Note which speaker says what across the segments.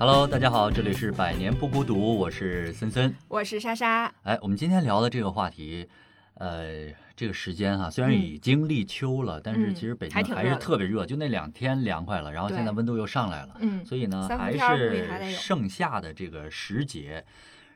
Speaker 1: Hello，大家好，这里是百年不孤独，我是森森。
Speaker 2: 我是莎莎。
Speaker 1: 哎，我们今天聊的这个话题，呃，这个时间哈、虽然已经立秋了，但是
Speaker 2: 嗯
Speaker 1: 其实北京还是特别热，就那两天凉快了，然后现在温度又上来了，
Speaker 2: 嗯
Speaker 1: 所以呢，还是盛夏的这个时节。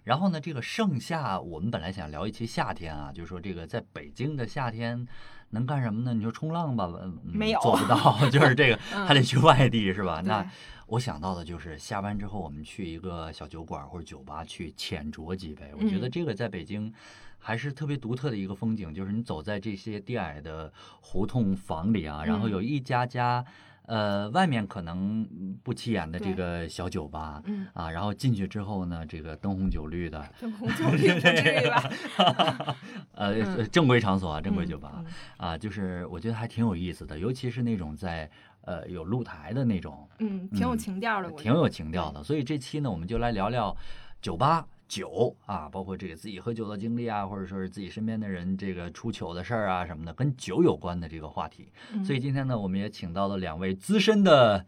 Speaker 1: 然后呢，这个盛夏，我们本来想聊一期夏天啊，就是说这个在北京的夏天能干什么呢？你说冲浪吧，嗯
Speaker 2: 没有
Speaker 1: 做不到，就是这个
Speaker 2: 嗯
Speaker 1: 还得去外地是吧？那我想到的就是下班之后，我们去一个小酒馆或者酒吧去浅酌几杯。我觉得
Speaker 2: 嗯
Speaker 1: 这个在北京还是特别独特的一个风景，就是你走在这些低矮的胡同房里啊，然后
Speaker 2: 嗯
Speaker 1: 有一家家。呃，外面可能不起眼的这个小酒吧，
Speaker 2: 嗯，
Speaker 1: 啊，然后进去之后呢，这个灯红酒绿的，
Speaker 2: 灯红酒绿不至于吧？
Speaker 1: 呃，
Speaker 2: 嗯
Speaker 1: 正规场所啊，正规
Speaker 2: 嗯
Speaker 1: 酒吧、
Speaker 2: 嗯
Speaker 1: 啊，就是我觉得还挺有意思的，尤其是那种在呃有露台的那种，
Speaker 2: 嗯，挺有
Speaker 1: 嗯
Speaker 2: 情调的，我
Speaker 1: 挺有情调的。所以这期呢，我们就来聊聊酒吧、酒啊，包括这个自己喝酒的经历啊，或者说是自己身边的人这个出糗的事儿啊什么的，跟酒有关的这个话题。
Speaker 2: 嗯
Speaker 1: 所以今天呢，我们也请到了两位资深的。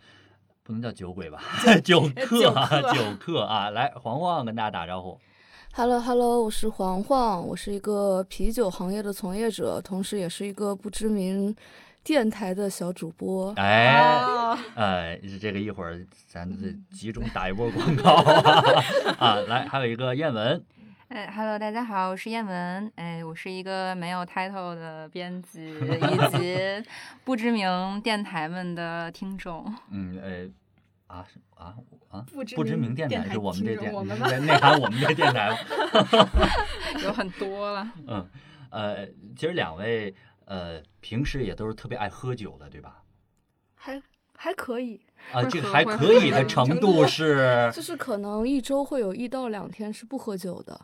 Speaker 1: 不能叫酒鬼吧，酒客
Speaker 2: 酒
Speaker 1: 啊，
Speaker 2: 客
Speaker 1: 酒客啊，来，黄黄跟大家打招呼。
Speaker 3: Hello Hello，我是黄黄，我是一个啤酒行业的从业者，同时也是一个不知名电台的小主播。
Speaker 1: 哎，
Speaker 2: 哦
Speaker 1: 呃，这个一会儿咱这集中打一波广告啊啊！来，还有一个燕文，
Speaker 4: 哎，Hello，大家好，我是燕文。哎，我是一个没有 title 的编辑，以及不知名电台们的听众。
Speaker 1: 嗯，哎，啊是啊啊，
Speaker 2: 不知
Speaker 1: 名
Speaker 2: 名电台
Speaker 1: 电台是我们这电，
Speaker 2: 我们吗
Speaker 1: 内内涵我们这电台吗？
Speaker 4: 有很多了。
Speaker 1: 嗯，呃，其实两位呃平时也都是特别爱喝酒的，对吧？
Speaker 3: 还还可以，
Speaker 1: 啊，这个还可以的
Speaker 4: 的
Speaker 1: 程度是
Speaker 3: 就是可能一周会有一到两天是不喝酒的。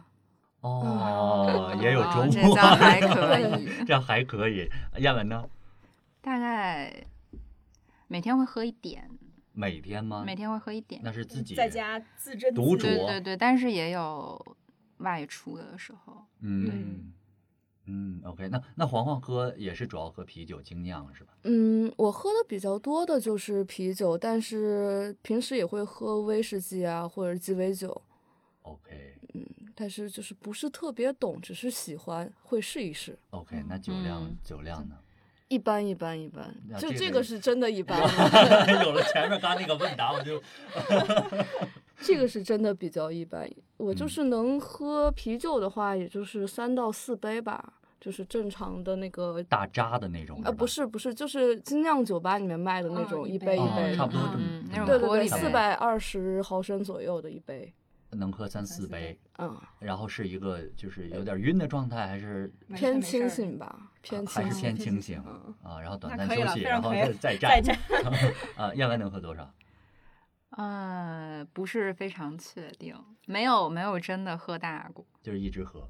Speaker 1: 哦，也有
Speaker 4: 哦
Speaker 1: 周末，
Speaker 4: 这样还可 以，
Speaker 1: 这样还可以。燕文呢？
Speaker 4: 大概每天会喝一点，
Speaker 1: 每天吗？
Speaker 4: 每天会喝一点。
Speaker 1: 那是自己
Speaker 2: 在家自斟
Speaker 1: 独
Speaker 2: 自
Speaker 1: 酌
Speaker 4: 对对对，但是也有外出的时候。
Speaker 1: 嗯嗯，OK，那那黄黄喝也是主要喝啤酒精酿是吧？
Speaker 3: 嗯，我喝的比较多的就是啤酒，但是平时也会喝威士忌啊，或者鸡尾酒。
Speaker 1: OK 嗯
Speaker 3: 但是就是不是特别懂，只是喜欢，会试一试。
Speaker 1: OK，那酒量、
Speaker 4: 嗯
Speaker 1: 酒量呢？
Speaker 3: 一般一般一般就这个是真的一般，
Speaker 1: 有了前面刚那个问答，我就
Speaker 3: 这个是真的比较一般。我就
Speaker 1: 嗯
Speaker 3: 是能喝啤酒的话，也就是三到四杯吧，就是正常的那个
Speaker 1: 大扎的那种。
Speaker 3: 呃，不，是不是，就是精酿酒吧里面卖的那
Speaker 2: 哦
Speaker 3: 种，
Speaker 2: 一杯
Speaker 3: 一杯
Speaker 1: 差不多这么
Speaker 3: 对对对，四百二十毫升左右的一杯，
Speaker 1: 能喝三四杯，
Speaker 3: 嗯，
Speaker 1: 然后是一个就是有点晕的状态，还是
Speaker 3: 偏清醒吧，偏
Speaker 1: 还是。偏清醒
Speaker 3: 嗯
Speaker 1: 啊？然后短暂休息，然后再
Speaker 2: 再
Speaker 1: 战
Speaker 2: 战。
Speaker 1: 啊。燕文能喝多少？
Speaker 4: 呃，不是非常确定，没有没有真的喝大过。
Speaker 1: 就是一直喝。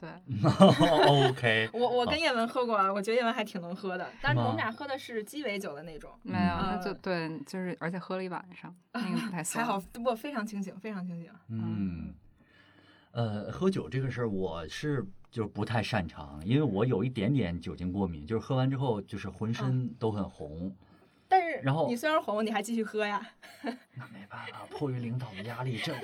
Speaker 4: 对，
Speaker 1: OK，
Speaker 2: 我我
Speaker 1: 好
Speaker 2: 跟叶文喝过啊，我觉得叶文还挺能喝的，但是我们俩喝的是鸡尾酒的那种，
Speaker 4: 没有，那
Speaker 2: 嗯
Speaker 4: 就对，就是而且喝了一晚上，那个不太算。
Speaker 2: 还好，不非常清醒，非常清醒。
Speaker 1: 嗯，呃，喝酒这个事儿我是就是不太擅长，因为我有一点点酒精过敏，就是喝完之后就是浑身都很红。
Speaker 2: 但是
Speaker 1: 然后
Speaker 2: 你虽然红，你还继续喝呀，
Speaker 1: 那没办法，迫于领导的压力，这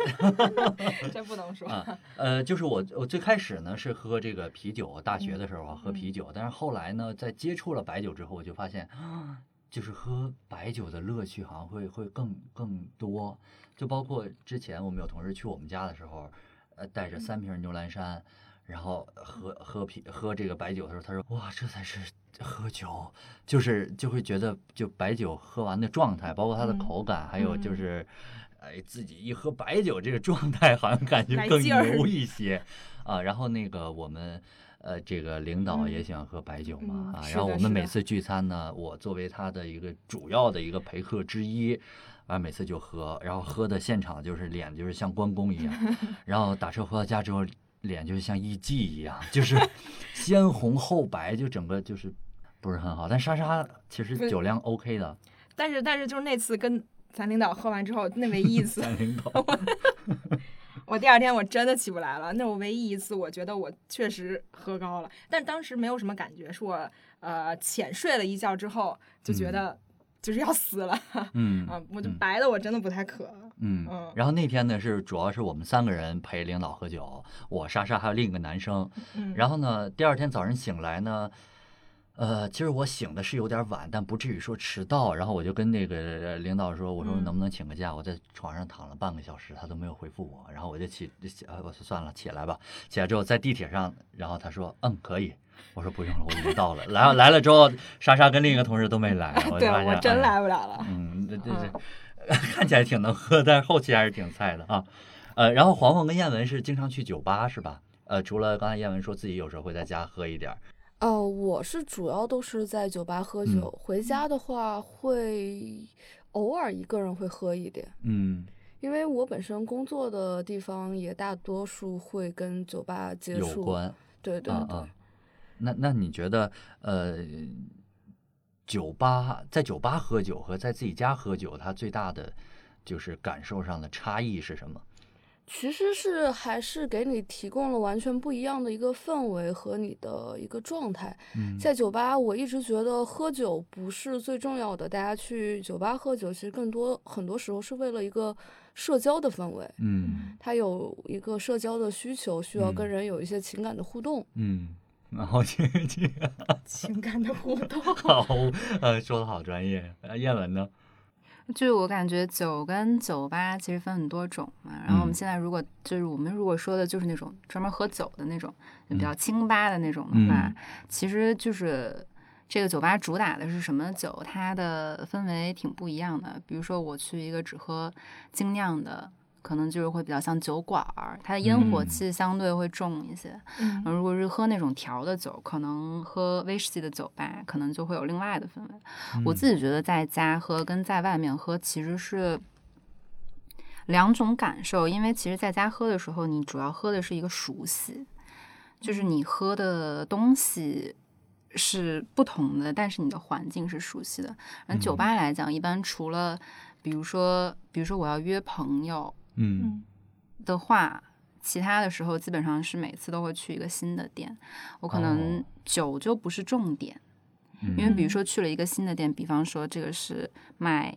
Speaker 2: 这不能说。
Speaker 1: 啊，呃，就是我我最开始呢是喝这个啤酒，大学的时候啊喝啤酒，但是后来呢，在接触了白酒之后，我就发现，啊就是喝白酒的乐趣好像会会更更多，就包括之前我们有同事去我们家的时候，呃，带着三瓶牛栏山，然后喝喝啤喝这个白酒的时候，他说哇，这才是喝酒，就是就会觉得就白酒喝完的状态，包括它的
Speaker 2: 嗯
Speaker 1: 口感，还有就
Speaker 2: 嗯
Speaker 1: 是。哎，自己一喝白酒，这个状态好像感觉更牛 一些啊。然后那个我们呃，这个领导也
Speaker 2: 嗯
Speaker 1: 喜欢喝白酒嘛啊。然后我们每次聚餐呢，我作为他的一个主要的一个陪客之一，啊，每次就喝，然后喝的现场就是脸就是像关公一样，然后打车回到家之后，脸就像艺妓一样，就是先红后白，就整个就是不是很好。但莎莎其实酒量 OK 的，
Speaker 2: 但是但是就是那次跟咱领导喝完之后，那唯一一次，
Speaker 1: 咱领导
Speaker 2: 我第二天我真的起不来了。那我唯一一次，我觉得我确实喝高了，但当时没有什么感觉，是我呃浅睡了一觉之后就觉得就是要死了
Speaker 1: 嗯
Speaker 2: 啊！我就
Speaker 1: 嗯
Speaker 2: 白的我真的不太渴。
Speaker 1: 嗯
Speaker 2: 嗯，
Speaker 1: 然后那天呢是主要是我们三个人陪领导喝酒，我莎莎还有另一个男生。
Speaker 2: 嗯，
Speaker 1: 然后呢，第二天早晨醒来呢，呃，其实我醒的是有点晚，但不至于说迟到。然后我就跟那个领导说，我说
Speaker 2: 嗯
Speaker 1: 能不能请个假？我在床上躺了半个小时，他都没有回复我。然后我就起，起呃，我说算了，起来吧。起来之后在地铁上，然后他说嗯可以。我说不用了，我已经到了。来来了之后，莎莎跟另一个同事都没来，我就
Speaker 2: 对
Speaker 1: 发现
Speaker 2: 我真
Speaker 1: 哎
Speaker 2: 来不了了。
Speaker 1: 嗯，这这这 看起来挺能喝，但是后期还是挺菜的啊。呃，然后黄黄跟燕文是经常去酒吧是吧？呃，除了刚才燕文说自己有时候会在家喝一点儿，
Speaker 3: 呃，我是主要都是在酒吧喝酒，回家的话会偶尔一个人会喝一点，
Speaker 1: 嗯，
Speaker 3: 因为我本身工作的地方也大多数会跟酒吧接触。
Speaker 1: 有关
Speaker 3: 对对对。
Speaker 1: 那那你觉得呃，酒吧在酒吧喝酒和在自己家喝酒，它最大的就是感受上的差异是什么？
Speaker 3: 其实是还是给你提供了完全不一样的一个氛围和你的一个状态。
Speaker 1: 嗯
Speaker 3: 在酒吧，我一直觉得喝酒不是最重要的，大家去酒吧喝酒，其实更多很多时候是为了一个社交的氛围，
Speaker 1: 嗯
Speaker 3: 他有一个社交的需求，需要跟
Speaker 1: 嗯
Speaker 3: 人有一些情感的互动。
Speaker 1: 嗯，然后这这
Speaker 2: 情感的互动。
Speaker 1: 好，呃，说的好专业。呃燕文呢？
Speaker 4: 就是我感觉酒跟酒吧其实分很多种嘛，然后我们
Speaker 1: 嗯
Speaker 4: 现在如果就是我们如果说的就是那种专门喝酒的那种，就比较
Speaker 1: 嗯
Speaker 4: 清吧的那种的话，
Speaker 1: 嗯
Speaker 4: 其实就是这个酒吧主打的是什么酒，它的氛围挺不一样的。比如说我去一个只喝精酿的，可能就是会比较像酒馆儿，它的烟火
Speaker 1: 嗯
Speaker 4: 气相对会重一些。
Speaker 2: 嗯
Speaker 4: 如果是喝那种调的酒，可能喝威士忌的酒吧，可能就会有另外的氛围。我自己觉得在家喝跟在外面喝其实是两种感受，因为其实在家喝的时候，你主要喝的是一个熟悉，就是你喝的东西是不同的，但是你的环境是熟悉的。而酒吧来讲，一般除了比如说，比如说我要约朋友
Speaker 1: 嗯。
Speaker 4: 的话。其他的时候基本上是每次都会去一个新的店，我可能
Speaker 1: 哦。
Speaker 4: 酒就不是重点，
Speaker 1: 嗯。
Speaker 4: 因为比如说去了一个新的店，比方说这个是卖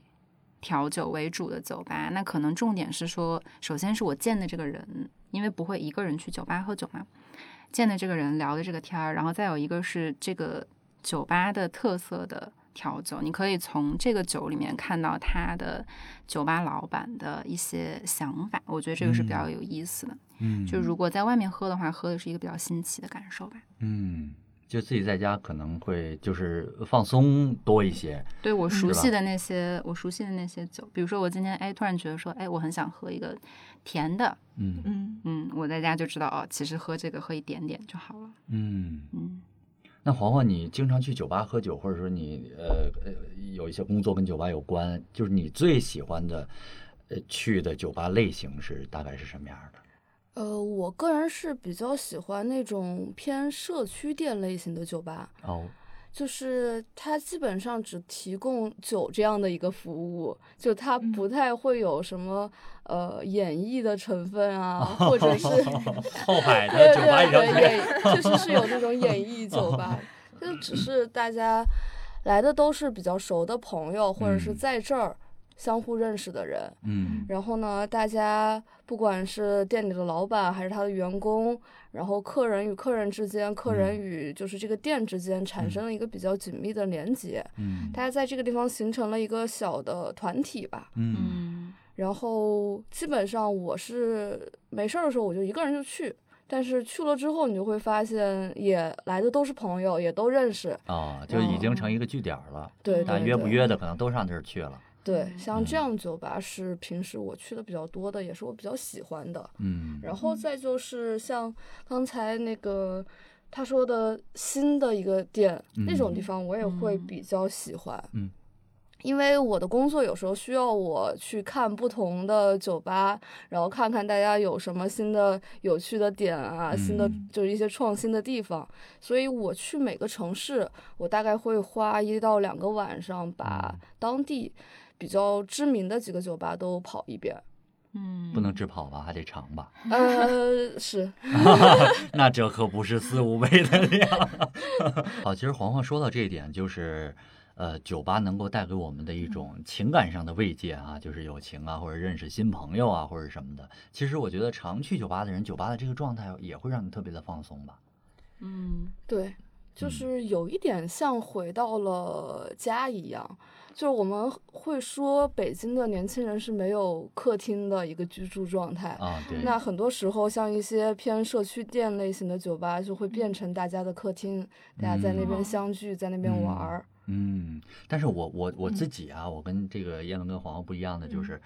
Speaker 4: 调酒为主的酒吧，那可能重点是说，首先是我见的这个人，因为不会一个人去酒吧喝酒嘛，见的这个人聊的这个天儿，然后再有一个是这个酒吧的特色的调酒，你可以从这个酒里面看到他的酒吧老板的一些想法，我觉得这个是比较有意思的。
Speaker 1: 嗯，
Speaker 4: 就如果在外面喝的话，喝的是一个比较新奇的感受吧。
Speaker 1: 嗯，就自己在家可能会就是放松多一些。
Speaker 4: 对我熟悉的那些，我熟悉的那些酒，比如说我今天哎突然觉得说，哎我很想喝一个甜的，
Speaker 1: 嗯
Speaker 2: 嗯，
Speaker 4: 嗯，我在家就知道哦，其实喝这个喝一点点就好了，
Speaker 1: 嗯。
Speaker 4: 嗯。
Speaker 1: 那黄黄，你经常去酒吧喝酒，或者说你呃呃有一些工作跟酒吧有关，就是你最喜欢的呃去的酒吧类型是大概是什么样的？
Speaker 3: 呃，我个人是比较喜欢那种偏社区店类型的酒吧，
Speaker 1: 哦，
Speaker 3: 就是它基本上只提供酒这样的一个服务，就它
Speaker 2: 嗯。
Speaker 3: 不太会有什么呃演绎的成分啊，或者是
Speaker 1: 后海
Speaker 3: 对
Speaker 1: 的酒吧
Speaker 3: 对对，演确实是有那种演绎酒吧，就只是大家来的都是比较熟的朋友，或者是
Speaker 1: 嗯。
Speaker 3: 在这儿相互认识的人。
Speaker 1: 嗯
Speaker 3: 然后呢，大家不管是店里的老板还是他的员工，然后客人与客人之间，客人
Speaker 1: 嗯
Speaker 3: 与就是这个店之间产生了一个比较紧密的连接。
Speaker 1: 嗯
Speaker 3: 大家在这个地方形成了一个小的团体吧。
Speaker 1: 嗯
Speaker 4: 嗯
Speaker 3: 然后基本上我是没事儿的时候我就一个人就去，但是去了之后你就会发现，也来的都是朋友，也都认识。
Speaker 1: 啊，就已经成一个据点了。
Speaker 3: 对
Speaker 1: 但
Speaker 3: 对对
Speaker 1: 约不约的，可能都上这儿去了。
Speaker 3: 对，像这
Speaker 1: 嗯。
Speaker 3: 样酒吧是平时我去的比较多的，也是我比较喜欢的。
Speaker 1: 嗯。
Speaker 3: 然后再就是像刚才那个他说的新的一个店、那种地
Speaker 2: 嗯。
Speaker 3: 方，我也会
Speaker 4: 嗯。
Speaker 3: 比较喜欢。
Speaker 1: 嗯。
Speaker 3: 因为我的工作有时候需要我去看不同的酒吧，然后看看大家有什么新的有趣的点啊，新的
Speaker 1: 嗯。
Speaker 3: 就是一些创新的地方。所以我去每个城市，我大概会花一到两个晚上，把
Speaker 1: 嗯。
Speaker 3: 当地比较知名的几个酒吧都跑一遍。
Speaker 4: 嗯，
Speaker 1: 不能只跑吧，还得尝吧。
Speaker 3: 呃，是，
Speaker 1: 那这可不是四五杯的量。好，其实黄黄说到这一点，就是，呃，酒吧能够带给我们的一种情感上的慰藉啊，就是友情啊，或者认识新朋友啊，或者什么的。其实我觉得常去酒吧的人，酒吧的这个状态也会让你特别的放松吧。
Speaker 4: 嗯，
Speaker 3: 对，就
Speaker 1: 嗯
Speaker 3: 是有一点像回到了家一样。就是我们会说，北京的年轻人是没有客厅的一个居住状态。
Speaker 1: 啊，对，
Speaker 3: 那很多时候，像一些偏社区店类型的酒吧，就会变成大家的客厅，大家在那边
Speaker 2: 嗯
Speaker 3: 相聚，在那边玩儿。
Speaker 1: 嗯，但是我我我
Speaker 3: 嗯
Speaker 1: 自己啊，我跟这个叶文跟黄黄不一样的，就
Speaker 2: 嗯
Speaker 1: 是，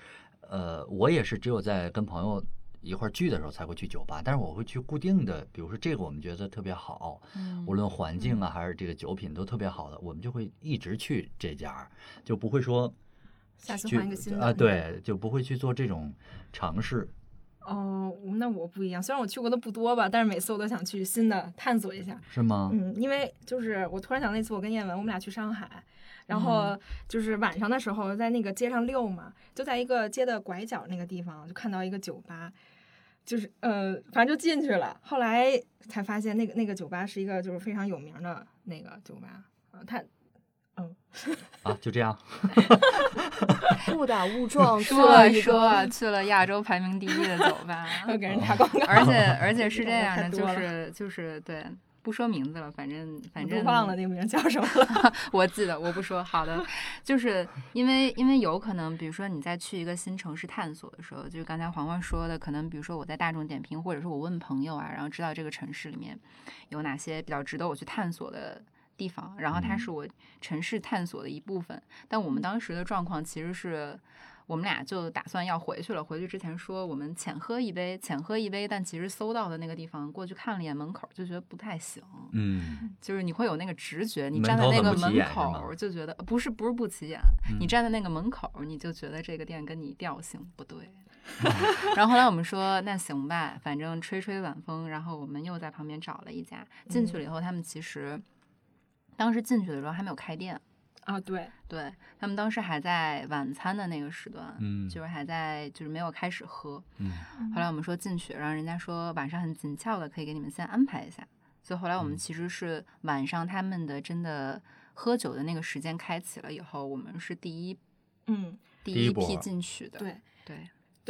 Speaker 1: 呃，我也是只有在跟朋友一块儿聚的时候才会去酒吧，但是我会去固定的，比如说这个我们觉得特别好，
Speaker 4: 嗯
Speaker 1: 无论环境啊还是这个酒品都特别好的，我们就会一直去这家，就不会说
Speaker 2: 下次换一个新的
Speaker 1: 啊，对，就不会去做这种尝试。
Speaker 2: 哦，那我不一样，虽然我去过的不多吧，但是每次我都想去新的探索一下。
Speaker 1: 是吗？
Speaker 2: 嗯，因为就是我突然想，那次我跟燕文，我们俩去上海，然后就是晚上的时候在那个街上溜嘛，就在一个街的拐角那个地方，就看到一个酒吧，就是呃，反正就进去了。后来才发现那个那个酒吧是一个就是非常有名的那个酒吧，啊，它
Speaker 1: 啊，就这样。
Speaker 3: 误打误撞去
Speaker 4: 说
Speaker 3: 了一
Speaker 4: 说，去了亚洲排名第一的酒吧，
Speaker 2: 要给人打广告，
Speaker 4: 而且 而且是这样的，就是就是对，不说名字了，反正反正
Speaker 2: 忘了那个名叫什么了。
Speaker 4: 我记得，我不说。好的，就是因为因为有可能，比如说你在去一个新城市探索的时候，就是刚才黄黄说的，可能比如说我在大众点评，或者是我问朋友啊，然后知道这个城市里面有哪些比较值得我去探索的地方，然后它
Speaker 1: 嗯
Speaker 4: 是我城市探索的一部分。但我们当时的状况其实是。我们俩就打算要回去了。回去之前说我们浅喝一杯，浅喝一杯，但其实搜到的那个地方，过去看了一眼门口，就觉得不太行。
Speaker 1: 嗯
Speaker 4: 就是你会有那个直觉，你站在那个门口就觉得不是不是不起眼，你
Speaker 1: 嗯
Speaker 4: 站在那个门口你就觉得这个店跟你调性不对。然后后来我们说那行吧，反正吹吹晚风，然后我们又在旁边找了一家，进去了以后，他们其实当时进去的时候还没有开店，
Speaker 2: 啊，对，
Speaker 4: 对他们当时还在晚餐的那个时段，
Speaker 1: 嗯
Speaker 4: 就是还在就是没有开始喝。
Speaker 1: 嗯
Speaker 4: 后来我们说进去，然后人家说晚上很紧俏的，可以给你们先安排一下。所以后来我们
Speaker 1: 嗯
Speaker 4: 其实是晚上他们的真的喝酒的那个时间开启了以后，我们是第一
Speaker 2: 嗯，
Speaker 4: 第
Speaker 1: 第一
Speaker 4: 批进去的。
Speaker 2: 对。
Speaker 4: 对，
Speaker 2: 对，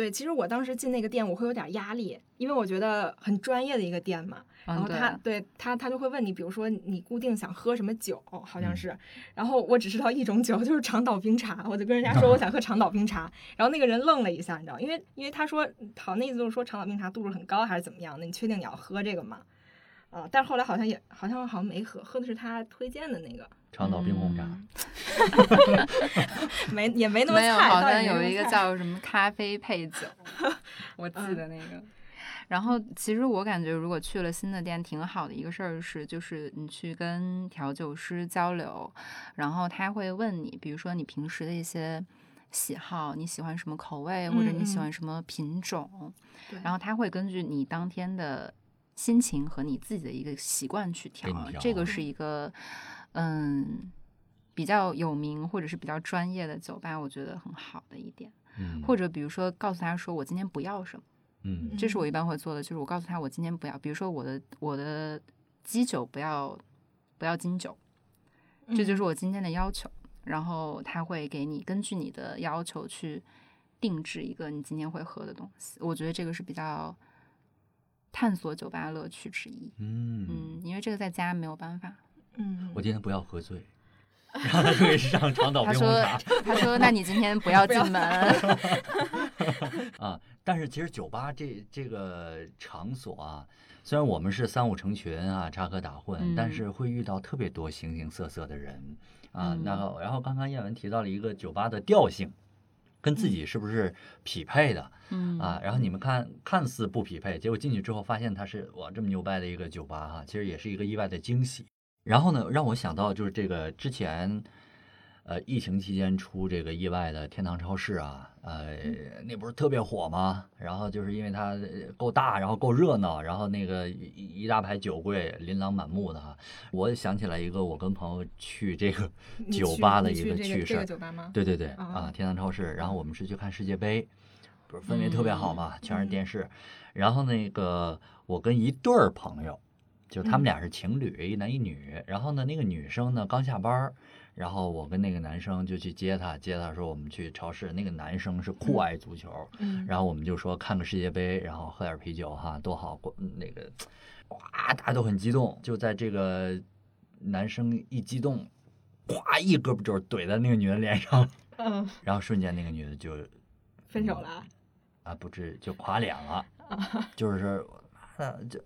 Speaker 2: 其实我当时进那个店，我会有点压力，因为我觉得很专业的一个店嘛。然
Speaker 4: 嗯
Speaker 2: 后他
Speaker 4: 对，
Speaker 2: 对他他就会问你，比如说你固定想喝什么酒，好像
Speaker 1: 嗯
Speaker 2: 是。然后我只知道一种酒，就是长岛冰茶，我就跟人家说我想喝长岛冰茶，然后那个人愣了一下，你知道，因为因为他说好那意思就是说长岛冰茶度数很高还是怎么样的，你确定你要喝这个吗？啊，但是后来好像也好像好像没喝，喝的是他推荐的那个，
Speaker 1: 长岛冰红茶。
Speaker 4: 嗯。
Speaker 2: 没也没那么
Speaker 4: 没有，
Speaker 2: 菜，
Speaker 4: 好像有一个叫什么咖啡配酒，我记
Speaker 2: 嗯
Speaker 4: 得那个。然后其实我感觉，如果去了新的店，挺好的一个事儿是，就是你去跟调酒师交流，然后他会问你，比如说你平时的一些喜好，你喜欢什么口味，或者你喜欢什么品种，
Speaker 2: 对。
Speaker 4: 然后他会根据你当天的心情和你自己的一个习惯去调，
Speaker 1: 调
Speaker 4: 这个是一个嗯比较有名或者是比较专业的酒吧，我觉得很好的一点。
Speaker 1: 嗯，
Speaker 4: 或者比如说告诉他说我今天不要什么，
Speaker 1: 嗯
Speaker 4: 这是我一般会做的，就是我告诉他我今天不要，比如说我的我的基酒不要不要金酒，这就是我今天的要求。然后他会给你根据你的要求去定制一个你今天会喝的东西。我觉得这个是比较探索酒吧乐趣之一。
Speaker 1: 嗯
Speaker 4: 嗯，因为这个在家没有办法。
Speaker 2: 嗯，
Speaker 1: 我今天不要喝醉，然后他就给上长岛
Speaker 4: 他说
Speaker 1: 冰红茶。
Speaker 4: 他说那你今天不要进门。
Speaker 1: 啊，但是其实酒吧这这个场所啊，虽然我们是三五成群啊，插科打诨，但
Speaker 4: 嗯
Speaker 1: 是会遇到特别多形形色色的人啊。
Speaker 4: 嗯
Speaker 1: 然后，然后刚刚燕文提到了一个酒吧的调性，跟自己是不是匹配的
Speaker 4: 嗯
Speaker 1: 啊？然后你们看看似不匹配，结果进去之后发现它是哇这么牛掰的一个酒吧哈、其实也是一个意外的惊喜。然后呢，让我想到就是这个之前。呃，疫情期间出这个意外的天堂超市啊，呃，那不是特别火吗？然后就是因为它呃够大，然后够热闹，然后那个一一大排酒柜琳琅满目的哈。我想起来一个我跟朋友去这个 酒吧的一个趣事儿，
Speaker 2: 个酒吧吗？
Speaker 1: 对对对
Speaker 2: 啊
Speaker 1: 啊，天堂超市。然后我们是去看世界杯，不是氛围特别好嘛，全是
Speaker 2: 嗯
Speaker 1: 电视。然后那个我跟一对儿朋友，就他们
Speaker 2: 嗯
Speaker 1: 俩是情侣，一男一女。然后呢，那个女生呢刚下班儿，然后我跟那个男生就去接她，接她说我们去超市。那个男生是酷爱足球，
Speaker 2: 嗯
Speaker 1: 然后我们就说看个世界杯，然后喝点啤酒哈，多好。过那个，哇，大家都很激动。就在这个男生一激动，咵一胳膊肘怼在那个女的脸上，
Speaker 2: 嗯，
Speaker 1: 然后瞬间那个女的就
Speaker 2: 分手了啊。
Speaker 1: 啊不至就垮脸了，就是妈的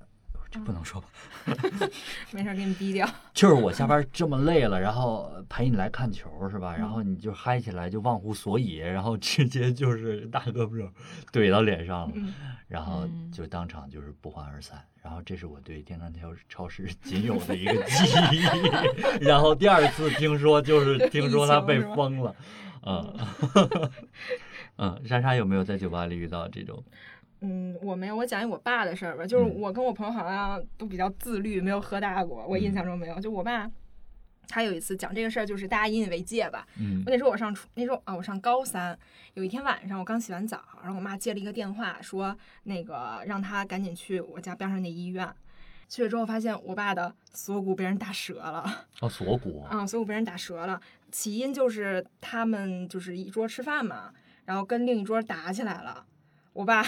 Speaker 1: 不能说吧。
Speaker 2: 没事儿，给你逼掉。
Speaker 1: 就是我下班这么累了，然后陪你来看球是吧？然后你就嗨起来就忘乎所以，然后直接就是大胳膊肘怼到脸上了，
Speaker 2: 嗯
Speaker 1: 然后
Speaker 4: 嗯
Speaker 1: 就当场就是不欢而散。然后这是我对电商超超市仅有的一个记忆。然后第二次听说就是听说他被封了，嗯 嗯，莎莎有没有在酒吧里遇到这种？
Speaker 2: 嗯，我没有，我讲一我爸的事儿吧。就是
Speaker 1: 嗯
Speaker 2: 我跟我朋友好像都比较自律，没有喝大过。我印象中没有。就我爸，他有一次讲这个事儿，就是大家引以为戒吧。
Speaker 1: 嗯
Speaker 2: 我那时候我上初，那时候啊，我上高三，有一天晚上我刚洗完澡，然后我妈接了一个电话，说那个让他赶紧去我家边上那医院。去了之后发现我爸的锁骨被人打折了，
Speaker 1: 哦，锁骨，
Speaker 2: 啊，锁骨被人打折了。起因就是他们就是一桌吃饭嘛，然后跟另一桌打起来了，我爸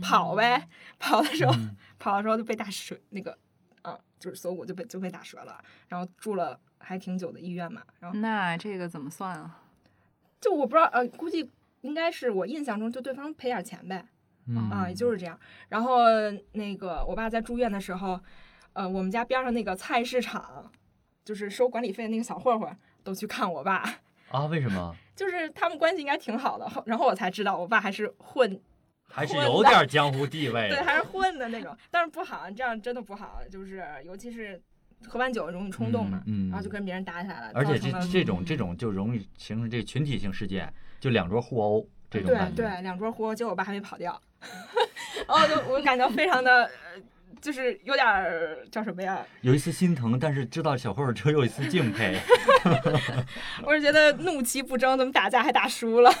Speaker 2: 跑呗，跑的时候、
Speaker 1: 嗯
Speaker 2: 跑的时候就被打折，那个啊，就是锁骨就被就被打折了，然后住了还挺久的医院嘛，然后
Speaker 4: 那这个怎么算啊？
Speaker 2: 就我不知道，呃，估计应该是我印象中就对方赔点钱呗，
Speaker 1: 嗯
Speaker 2: 啊，也就是这样。然后那个我爸在住院的时候，呃，我们家边上那个菜市场，就是收管理费的那个小混混都去看我爸，
Speaker 1: 啊？为什么？
Speaker 2: 就是他们关系应该挺好的。后然后我才知道我爸还是混，
Speaker 1: 还是有点江湖地位
Speaker 2: 对，还是混的那种，但是不好，这样真的不好，就是尤其是喝完酒容易冲动嘛，
Speaker 1: 嗯嗯
Speaker 2: 然后就跟别人打起来了，
Speaker 1: 而且这这种这种就容易形成这个群体性事件，就两桌互殴这种
Speaker 2: 对
Speaker 1: 感觉。
Speaker 2: 对，两桌互殴，结果我爸还没跑掉，然后就我感觉非常的，呃就是有点儿叫什么呀？
Speaker 1: 有一丝心疼，但是知道小混混只有一丝敬佩。
Speaker 2: 我是觉得怒其不争，怎么打架还打输了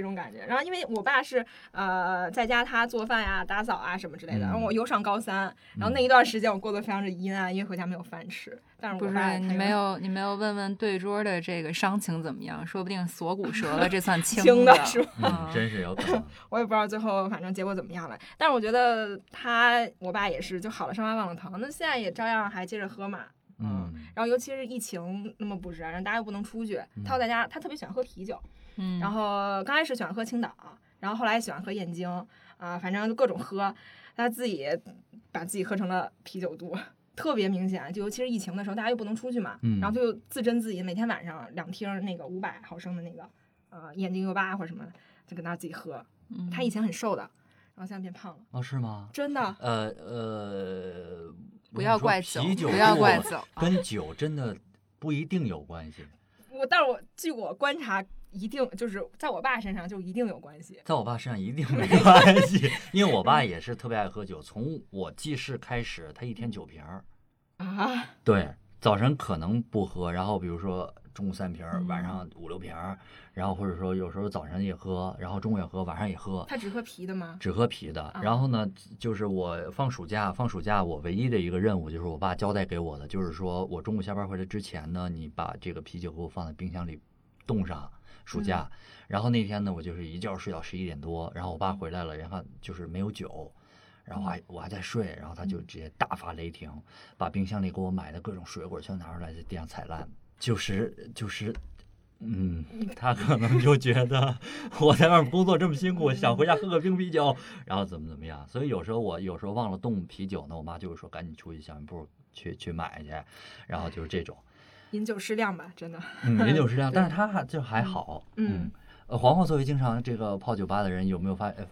Speaker 2: 这种感觉。然后因为我爸是呃在家他做饭呀、打扫啊什么之类的，
Speaker 1: 嗯
Speaker 2: 然后我又上高三，然后那一段时间我过得非常的阴暗，因为回家没有饭吃。但是
Speaker 4: 不是
Speaker 2: 我爸他
Speaker 4: 你没有你没有问问对桌的这个伤情怎么样？说不定锁骨折了，这算
Speaker 2: 轻
Speaker 4: 的
Speaker 2: 的是吧？
Speaker 1: 嗯，真是有可能。
Speaker 2: 我也不知道最后反正结果怎么样了。但是我觉得他我爸也是就好了伤疤忘了疼，那现在也照样还接着喝嘛。
Speaker 1: 嗯
Speaker 2: 然后尤其是疫情那么不是，然后大家又不能出去，他又在家，他特别喜欢喝啤酒。
Speaker 4: 嗯，
Speaker 2: 然后刚开始喜欢喝青岛，然后后来喜欢喝燕京啊，反正就各种喝。他自己把自己喝成了啤酒肚，特别明显。就尤其是疫情的时候，大家又不能出去嘛，
Speaker 1: 嗯
Speaker 2: 然后他就自斟自饮，每天晚上两听那个五百毫升的那个呃燕京 U 八或者什么，就搁那儿自己喝。
Speaker 4: 嗯
Speaker 2: 他以前很瘦的，然后现在变胖了，
Speaker 1: 哦，是吗？
Speaker 2: 真的。
Speaker 1: 呃呃，
Speaker 4: 不要怪酒，不要怪酒，啊
Speaker 1: 跟酒真的不一定有关系。
Speaker 2: 我但是我据我观察，一定就是在我爸身上就一定有关系。
Speaker 1: 在我爸身上一定没 关系，因为我爸也是特别爱喝酒，从我记事开始，他一天九瓶儿。
Speaker 2: 啊，
Speaker 1: 对，早晨可能不喝，然后比如说中午三瓶儿，
Speaker 2: 嗯
Speaker 1: 晚上五六瓶儿，然后或者说有时候早晨也喝，然后中午也喝，晚上也喝。
Speaker 2: 他只喝啤的吗？
Speaker 1: 只喝啤的，然后呢，就是我放暑假，放暑假我唯一的一个任务就是我爸交代给我的，就是说我中午下班回来之前呢，你把这个啤酒给我放在冰箱里冻上。暑假，然后那天呢，我就是一觉睡到十一点多，然后我爸回来了，然后就是没有酒，然后还我还在睡，然后他就直接大发雷霆，把冰箱里给我买的各种水果全拿出来在地上踩烂，就是就是。嗯，他可能就觉得我在外面工作这么辛苦，想回家喝个冰啤酒，然后怎么怎么样。所以有时候我有时候忘了冻啤酒呢，我妈就会说赶紧出去小卖部去去买去，然后就是这种，
Speaker 2: 饮酒适量吧，真的。
Speaker 1: 嗯，饮酒适量，但是他还就还好，
Speaker 2: 嗯。
Speaker 1: 嗯。呃，黄黄作为经常这个泡酒吧的人，有没有发呃，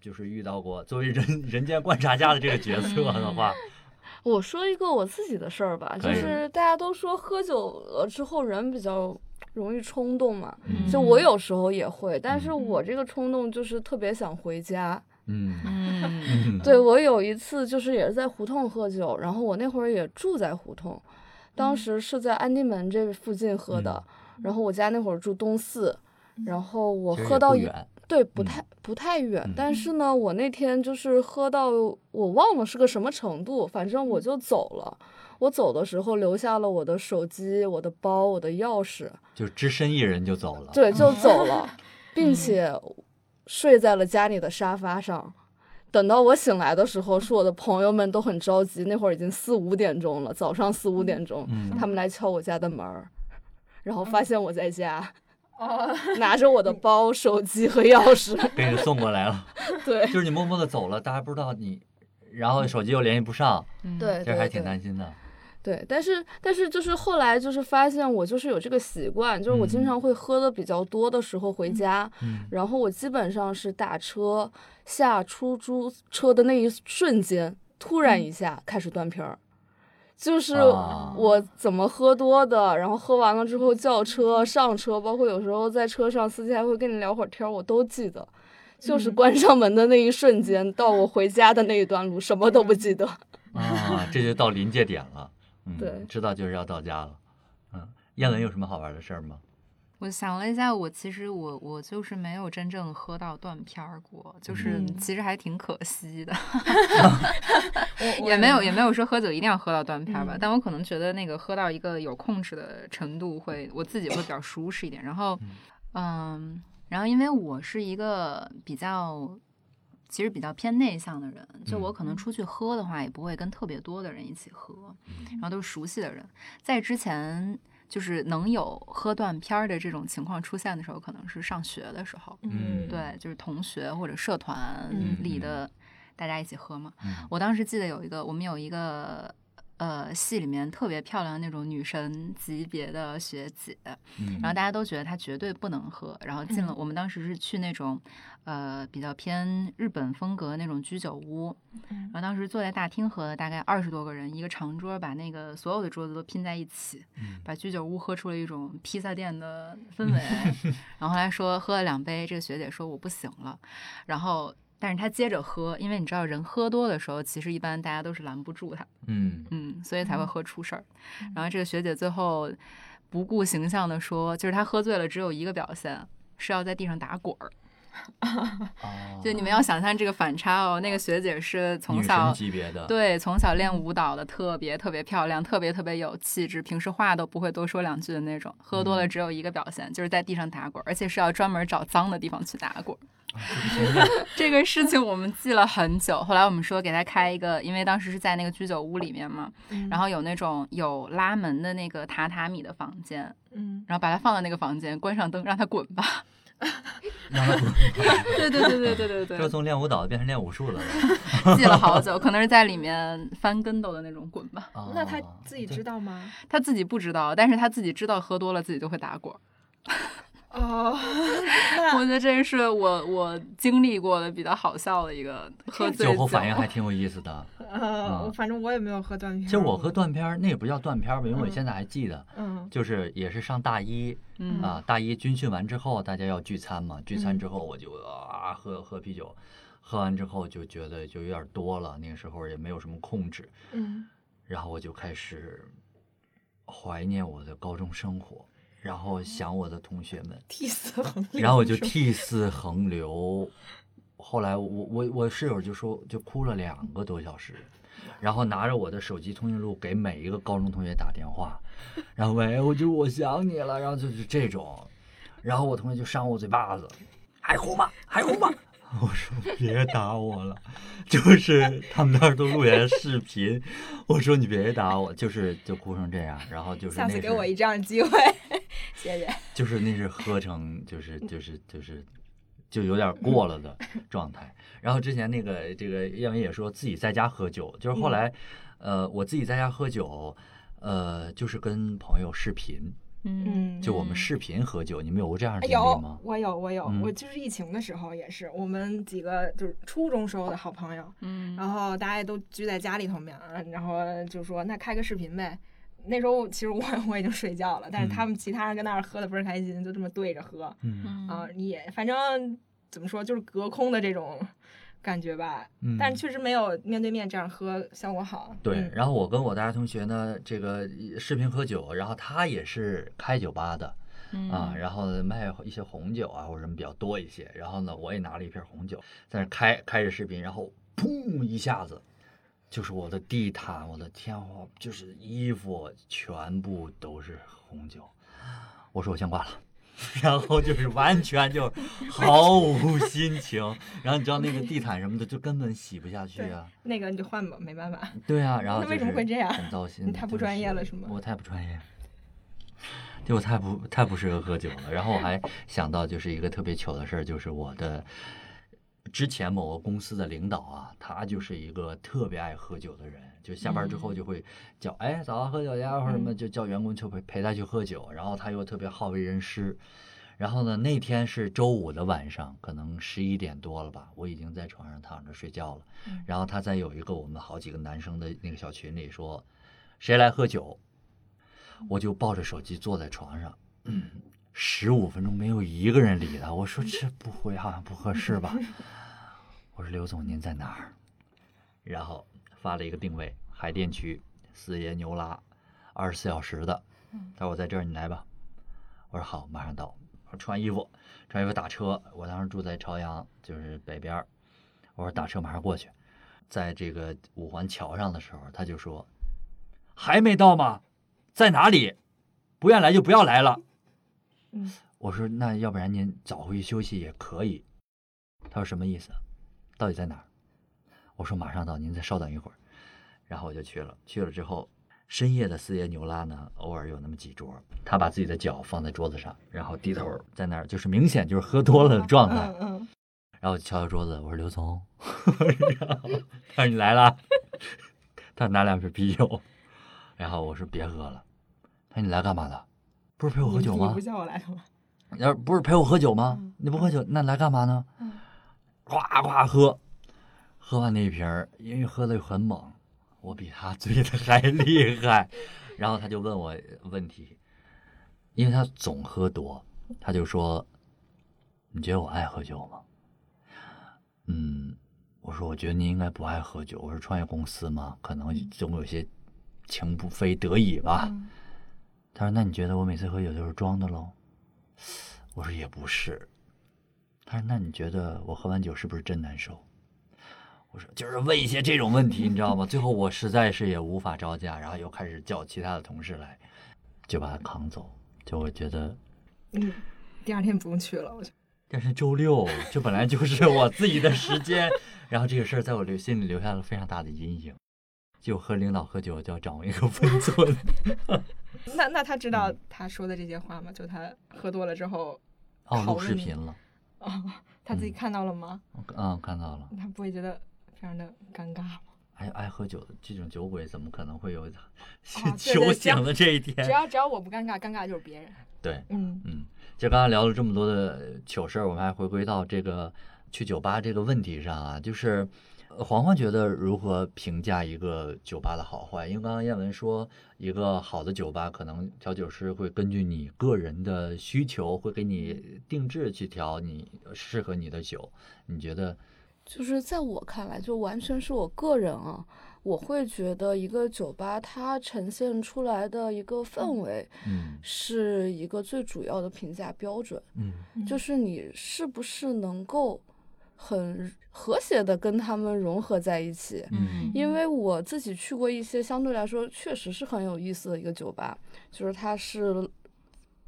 Speaker 1: 就是遇到过作为人人间观察家的这个角色的话，
Speaker 3: 我说一个我自己的事儿吧，就是大家都说喝酒了之后人比较容易冲动嘛，
Speaker 1: 嗯。
Speaker 3: 就我有时候也会，但是
Speaker 1: 嗯。
Speaker 3: 我这个冲动就是特别想回家。
Speaker 1: 嗯。
Speaker 4: 嗯
Speaker 1: 嗯，
Speaker 3: 对我有一次就是也是在胡同喝酒，然后我那会儿也住在胡同，当时是在安定门这附近喝的，然后我家那会儿住东四，然后我喝到一
Speaker 1: 也不远，
Speaker 3: 对，不
Speaker 1: 嗯。
Speaker 3: 太不太远，
Speaker 1: 嗯。
Speaker 3: 但是呢，我那天就是喝到我忘了是个什么程度，反正我就走了。我走的时候留下了我的手机、我的包、我的钥匙，
Speaker 1: 就只身一人就走了。
Speaker 3: 对，就走了，并且睡在了家里的沙发上。等到我醒来的时候，是我的朋友们都很着急，那会儿已经四五点钟了，早上四五点钟，
Speaker 1: 嗯
Speaker 3: 他们来敲我家的门儿，然后发现我在家，
Speaker 2: 哦，
Speaker 3: 拿着我的包、手机和钥匙。
Speaker 1: 给你送过来了，
Speaker 3: 对
Speaker 1: 就是你默默的走了，大家不知道你，然后手机又联系不上，
Speaker 4: 嗯，
Speaker 3: 对对
Speaker 1: 这还挺担心的。
Speaker 3: 对，但是但是就是后来就是发现我就是有这个习惯，就是我经
Speaker 1: 嗯
Speaker 3: 常会喝的比较多的时候回家，
Speaker 1: 嗯
Speaker 3: 然后我基本上是打车下出租车的那一瞬间，突然一下开始断片儿。就是
Speaker 1: 啊
Speaker 3: 我怎么喝多的，然后喝完了之后叫车上车，包括有时候在车上司机还会跟你聊会儿天，我都记得。就是
Speaker 2: 嗯
Speaker 3: 关上门的那一瞬间，到我回家的那一段路，什么都不记得。
Speaker 1: 啊，这就到临界点了。嗯，
Speaker 3: 对
Speaker 1: 知道就是要到家了。嗯，燕伦有什么好玩的事儿吗？
Speaker 4: 我想了一下，我其实我我就是没有真正喝到断片儿过，就是
Speaker 2: 嗯
Speaker 4: 其实还挺可惜的，
Speaker 2: 我
Speaker 4: 也没有也没有说喝酒一定要喝到断片儿吧，
Speaker 2: 嗯
Speaker 4: 但我可能觉得那个喝到一个有控制的程度会，我自己会比较舒适一点。然后，嗯，然后因为我是一个比较。其实比较偏内向的人，就我可能出去喝的话，也不会跟特别多的人一起喝，然后都是熟悉的人。在之前，就是能有喝断片儿的这种情况出现的时候，可能是上学的时候，
Speaker 1: 嗯
Speaker 4: 对，就是同学或者社团
Speaker 2: 嗯。
Speaker 4: 里的大家一起喝嘛。
Speaker 1: 嗯。
Speaker 4: 我当时记得有一个，我们有一个呃系里面特别漂亮的那种女神级别的学姐，
Speaker 1: 嗯。
Speaker 4: 然后大家都觉得她绝对不能喝，然后进了，我们当时是去那种呃比较偏日本风格那种居酒屋，
Speaker 2: 嗯。
Speaker 4: 然后当时坐在大厅喝的大概二十多个人，一个长桌把那个所有的桌子都拼在一起，
Speaker 1: 嗯。
Speaker 4: 把居酒屋喝出了一种披萨店的氛围。然后后来说喝了两杯，这个学姐说我不行了，然后。但是他接着喝，因为你知道人喝多的时候，其实一般大家都是拦不住他，
Speaker 1: 嗯
Speaker 4: 嗯，所以才会喝出事儿。然后这个学姐最后不顾形象的说，就是她喝醉了只有一个表现，是要在地上打滚儿。
Speaker 1: 哦，
Speaker 4: 就你们要想象这个反差哦，那个学姐是从小
Speaker 1: 级别的，
Speaker 4: 对，从小练舞蹈的，特别特别漂亮，特别特别有气质，平时话都不会多说两句的那种。喝多了只有一个表现，就是在地上打滚，而且是要专门找脏的地方去打滚。这个事情我们记了很久，后来我们说给他开一个，因为当时是在那个居酒屋里面嘛，
Speaker 2: 嗯
Speaker 4: 然后有那种有拉门的那个榻榻米的房间，
Speaker 2: 嗯
Speaker 4: 然后把他放到那个房间，关上灯，让他滚吧。
Speaker 1: 让他滚，
Speaker 4: 对对对对对对对
Speaker 1: 这从练舞蹈变成练武术了。
Speaker 4: 记了好久，可能是在里面翻跟斗的那种滚吧。
Speaker 1: 哦
Speaker 2: 那他自己知道吗？
Speaker 4: 他自己不知道，但是他自己知道喝多了自己就会打滚儿。
Speaker 2: 哦，
Speaker 4: 我觉得这是我我经历过的比较好笑的一个喝醉
Speaker 1: 酒后反应还挺有意思的。
Speaker 2: 呃，反正我也没有喝断片儿。
Speaker 1: 其实我喝断片儿，那也不叫断片儿吧，因为我
Speaker 2: 嗯。
Speaker 1: 现在还记得，
Speaker 2: 嗯。
Speaker 1: 就是也是上大一
Speaker 4: 嗯。
Speaker 1: 啊，大一军训完之后，大家要聚餐嘛，聚餐
Speaker 2: 嗯。
Speaker 1: 之后我就啊喝喝啤酒，喝完之后就觉得就有点多了，那个时候也没有什么控制，
Speaker 2: 嗯。
Speaker 1: 然后我就开始怀念我的高中生活，然后想我的同学们，
Speaker 2: 涕泗横流。
Speaker 1: 然后我就涕泗横流。后来我我我室友就说就哭了两个多小时，然后拿着我的手机通讯录给每一个高中同学打电话，然后喂，我就我想你了，然后就是这种，然后我同学就扇我嘴巴子，还哭吗？还哭吗？我说 别打我了，就是他们那儿都录下视频，我说你别打我，就是就哭成这样，然后就是
Speaker 2: 下次给我一这样的机会，谢谢。
Speaker 1: 就是那是喝成就是就是就是就有点过了的状态。然后之前那个这个叶文也说自己在家喝酒，就是后来，呃，我自己在家喝酒，呃，就是跟朋友视频，
Speaker 4: 嗯
Speaker 2: 嗯，
Speaker 1: 就我们视频喝酒，你们有过这样的经历吗？
Speaker 2: 我有我有，
Speaker 1: 嗯
Speaker 2: 我就是疫情的时候也是，我们几个就是初中时候的好朋友，
Speaker 4: 嗯
Speaker 2: 然后大家都聚在家里头面，然后就说那开个视频呗。那时候其实我我已经睡觉了，但是他们其他人跟那儿喝的倍儿开心，就这么对着喝。
Speaker 1: 嗯。
Speaker 2: 啊，也反正怎么说就是隔空的这种感觉吧，
Speaker 1: 嗯，
Speaker 2: 但确实没有面对面这样喝效果好。
Speaker 1: 对，
Speaker 2: 嗯。
Speaker 1: 然后我跟我大学同学呢，这个视频喝酒，然后他也是开酒吧的，
Speaker 4: 嗯。
Speaker 1: 啊，然后卖一些红酒啊或者什么比较多一些，然后呢我也拿了一瓶红酒在那开开着视频，然后砰一下子就是我的地毯，我的天花，就是衣服全部都是红酒。我说我先挂了，然后就是完全就毫无心情。然后你知道那个地毯什么的，就根本洗不下去啊。
Speaker 2: 那个你就换吧，没办法。
Speaker 1: 对啊，然后
Speaker 2: 那为什么会这样
Speaker 1: 很糟心。
Speaker 2: 你太不专业了是吗
Speaker 1: 我太不专业。就我太不太不适合喝酒了。然后我还想到就是一个特别糗的事儿，就是我的之前某个公司的领导啊，他就是一个特别爱喝酒的人，就下班之后就会叫，哎，早上喝酒呀，或者什么，就叫员工去陪陪他去喝酒。然后他又特别好为人师。然后呢，那天是周五的晚上，可能十一点多了吧，我已经在床上躺着睡觉了。然后他在有一个我们好几个男生的那个小群里说，谁来喝酒？我就抱着手机坐在床上，十五分钟没有一个人理他。我说这不会好像不合适吧？我说刘总您在哪儿？然后发了一个定位，海淀区四爷牛拉，二十四小时的。他说我在这儿，你来吧。我说好，马上到。我穿衣服，穿衣服打车。我当时住在朝阳，就是北边儿。我说打车马上过去。在这个五环桥上的时候，他就说还没到吗？在哪里？不愿来就不要来了。
Speaker 2: 嗯，
Speaker 1: 我说那要不然您早回去休息也可以。他说什么意思？到底在哪儿？我说马上到，您再稍等一会儿。然后我就去了，去了之后，深夜的四爷牛拉呢，偶尔有那么几桌，他把自己的脚放在桌子上，然后低头在那儿，就是明显就是喝多了的状态。
Speaker 2: 嗯嗯，
Speaker 1: 然后我敲敲桌子，我说刘总，他说你来了，他拿两瓶啤酒，然后我说别喝了，他说你来干嘛的？不是陪我喝酒吗
Speaker 2: 你不？叫我来的吗？
Speaker 1: 要是不是陪我喝酒吗？你不喝酒，那来干嘛呢？呱呱喝，喝完那一瓶儿，因为喝的很猛，我比他醉的还厉害。然后他就问我问题，因为他总喝多，他就说：“你觉得我爱喝酒吗？”嗯，我说我觉得您应该不爱喝酒。我说创业公司嘛，可能总有些情不非得已吧。他说：“那你觉得我每次喝酒都是装的喽？”我说也不是。他说：“那你觉得我喝完酒是不是真难受？”我说：“就是问一些这种问题，你知道吗？”最后我实在是也无法招架，然后又开始叫其他的同事来，就把他扛走。就我觉得，
Speaker 2: 嗯，第二天不用去了，我就
Speaker 1: 但是周六这本来就是我自己的时间，然后这个事儿在我留心里留下了非常大的阴影。就和领导喝酒就要掌握一个分寸。
Speaker 2: 那那他知道
Speaker 1: 嗯
Speaker 2: 他说的这些话吗？就他喝多了之后，
Speaker 1: 哦，录视频了，
Speaker 2: 哦，他自己
Speaker 1: 嗯
Speaker 2: 看到了吗？
Speaker 1: 嗯，看到了。
Speaker 2: 他不会觉得非常的尴尬吗？
Speaker 1: 爱爱喝酒的这种酒鬼，怎么可能会有
Speaker 2: 对
Speaker 1: 酒
Speaker 2: 对
Speaker 1: 醒的这一天只？
Speaker 2: 要只要我不尴尬，尴尬就是别人。
Speaker 1: 对，
Speaker 2: 嗯
Speaker 1: 嗯，就刚才聊了这么多的糗事儿，我们还回归到这个去酒吧这个问题上啊，就是呃黄黄觉得如何评价一个酒吧的好坏？因为刚刚燕文说，一个好的酒吧可能调酒师会根据你个人的需求，会给你定制去调你适合你的酒。你觉得？
Speaker 3: 就是在我看来，就完全是我个人啊，我会觉得一个酒吧它呈现出来的一个氛围，
Speaker 1: 嗯
Speaker 3: 是一个最主要的评价标准，
Speaker 1: 嗯
Speaker 3: 就是你是不是能够很和谐的跟他们融合在一起。
Speaker 1: 嗯
Speaker 3: 因为我自己去过一些相对来说确实是很有意思的一个酒吧，就是它是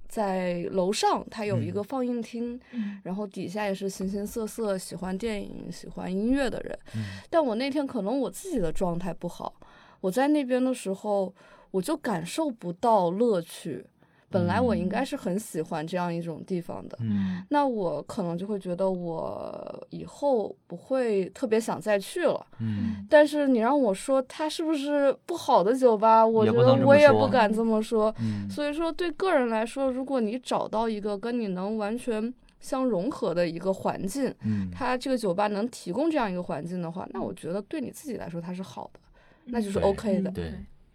Speaker 3: 在楼上，它有一个放映厅，
Speaker 2: 嗯
Speaker 3: 然后底下也是形形色色喜欢电影、喜欢音乐的人。
Speaker 1: 嗯
Speaker 3: 但我那天可能我自己的状态不好，我在那边的时候，我就感受不到乐趣。本来我应该是很喜欢这样一种地方的，
Speaker 1: 嗯
Speaker 3: 那我可能就会觉得我以后不会特别想再去了。
Speaker 1: 嗯
Speaker 3: 但是你让我说它是不是不好的酒吧，我觉得我也不敢这么说。
Speaker 1: 嗯
Speaker 3: 所以说，对个人来说，如果你找到一个跟你能完全相融合的一个环境，
Speaker 1: 嗯
Speaker 3: 它这个酒吧能提供这样一个环境的话，那我觉得对你自己来说它是好的，那就是 OK 的。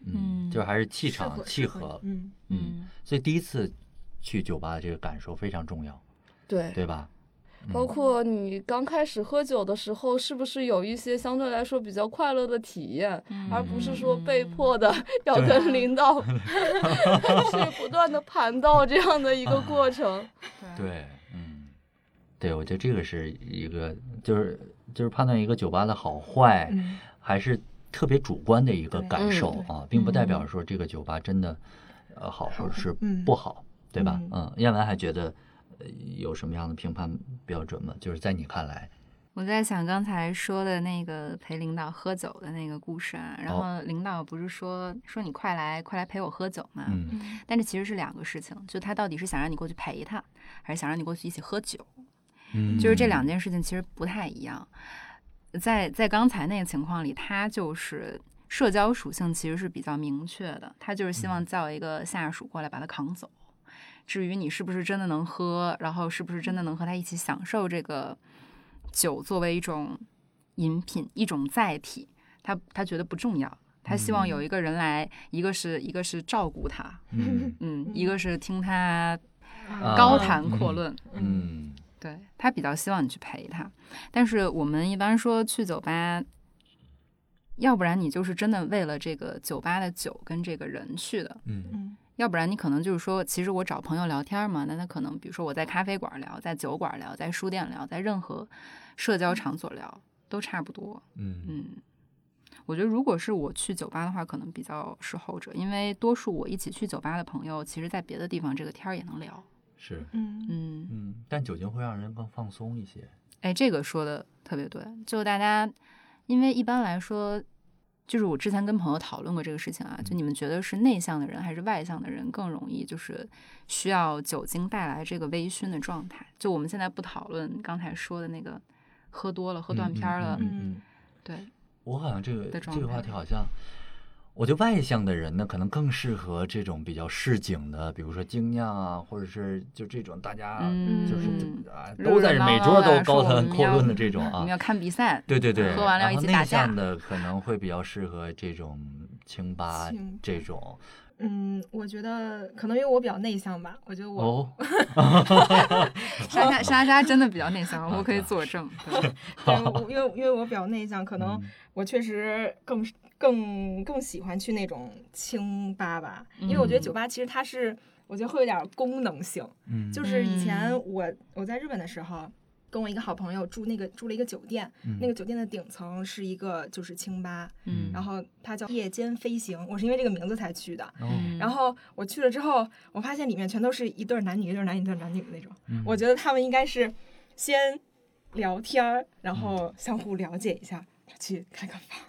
Speaker 1: 嗯。就还是气场契合，
Speaker 2: 嗯。
Speaker 1: 嗯，所以第一次去酒吧的这个感受非常重要，
Speaker 3: 对，
Speaker 1: 对吧？
Speaker 3: 包
Speaker 1: 嗯
Speaker 3: 括你刚开始喝酒的时候，是不是有一些相对来说比较快乐的体验，而不是说被迫的 要跟领导 去不断的盘道这样的一个过程。
Speaker 1: 对，嗯，对，我觉得这个是一个，就是就是判断一个酒吧的好坏，
Speaker 2: 嗯。
Speaker 1: 还是特别主观的一个感受
Speaker 2: 嗯
Speaker 1: 啊，并不代表
Speaker 4: 嗯
Speaker 1: 说这个酒吧真的呃好或者是
Speaker 2: 嗯
Speaker 1: 不好，对吧？
Speaker 2: 嗯
Speaker 1: 嗯，燕文还觉得呃有什么样的评判标准吗？就是在你看来，
Speaker 4: 我在想刚才说的那个陪领导喝酒的那个故事啊，然
Speaker 1: 哦
Speaker 4: 后领导不是说说你快来快来陪我喝酒嘛，
Speaker 1: 嗯
Speaker 2: 嗯
Speaker 4: 但这其实是两个事情，就他到底是想让你过去陪他，还是想让你过去一起喝酒，
Speaker 1: 嗯，
Speaker 4: 就是这两件事情其实不太一样。在在刚才那个情况里，他就是社交属性其实是比较明确的，他就是希望叫一个下属过来把他扛走。至于你是不是真的能喝，然后是不是真的能和他一起享受这个酒作为一种饮品、一种载体，他他觉得不重要。他希望有一个人来，一个是一个是照顾他，
Speaker 1: 嗯。
Speaker 4: 嗯，一个是听他
Speaker 1: 啊
Speaker 4: 高谈阔论，
Speaker 1: 嗯
Speaker 4: 对他比较希望你去陪他，但是我们一般说去酒吧，要不然你就是真的为了这个酒吧的酒跟这个人去的，
Speaker 1: 嗯
Speaker 2: 嗯
Speaker 4: 要不然你可能就是说，其实我找朋友聊天嘛，那他可能比如说我在咖啡馆聊，在酒馆聊，在书店聊，在任何社交场所聊都差不多。
Speaker 1: 嗯
Speaker 4: 嗯，我觉得如果是我去酒吧的话，可能比较是后者，因为多数我一起去酒吧的朋友，其实在别的地方这个天儿也能聊。
Speaker 1: 是。
Speaker 2: 嗯。
Speaker 4: 嗯，
Speaker 1: 嗯，但酒精会让人更放松一些。
Speaker 4: 哎，这个说的特别对，就大家，因为一般来说，就是我之前跟朋友讨论过这个事情啊，就你们觉得是内向的人还是外向的人更容易就是需要酒精带来这个微醺的状态？就我们现在不讨论刚才说的那个喝多了、喝断片儿了，
Speaker 1: 嗯嗯嗯
Speaker 4: 对，
Speaker 1: 我好像这个这个话题好像，我觉得外向的人呢，可能更适合这种比较市井的，比如说精酿啊，或者是就这种大家
Speaker 4: 嗯
Speaker 1: 就是
Speaker 2: 嗯
Speaker 1: 啊都在每桌都高谈阔论的这种啊
Speaker 4: 我们。要看比赛，
Speaker 1: 对对对，
Speaker 4: 喝完了
Speaker 1: 然后内
Speaker 4: 一起打架
Speaker 1: 向的可能会比较适合这种清吧这种
Speaker 2: 嗯，我觉得可能因为我比较内向吧，我觉得我、
Speaker 1: 哦
Speaker 4: 莎莎莎莎真的比较内向，我可以作证。对
Speaker 2: 对，我因为因为我比较内向，可能
Speaker 1: 嗯
Speaker 2: 我确实更更更喜欢去那种清吧吧，因为我觉得
Speaker 1: 嗯
Speaker 2: 酒吧其实它是我觉得会有点功能性，
Speaker 1: 嗯，
Speaker 2: 就是以前
Speaker 4: 嗯
Speaker 2: 我我在日本的时候。跟我一个好朋友住那个住了一个酒店，
Speaker 1: 嗯
Speaker 2: 那个酒店的顶层是一个就是清吧，
Speaker 4: 嗯，
Speaker 2: 然后它叫夜间飞行，我是因为这个名字才去的。然后我去了之后，我发现里面全都是一对儿男女，一对儿男女，一对儿男女的那种。
Speaker 1: 嗯
Speaker 2: 我觉得他们应该是先聊天儿，然
Speaker 1: 嗯
Speaker 2: 后相互了解一下，去开个房。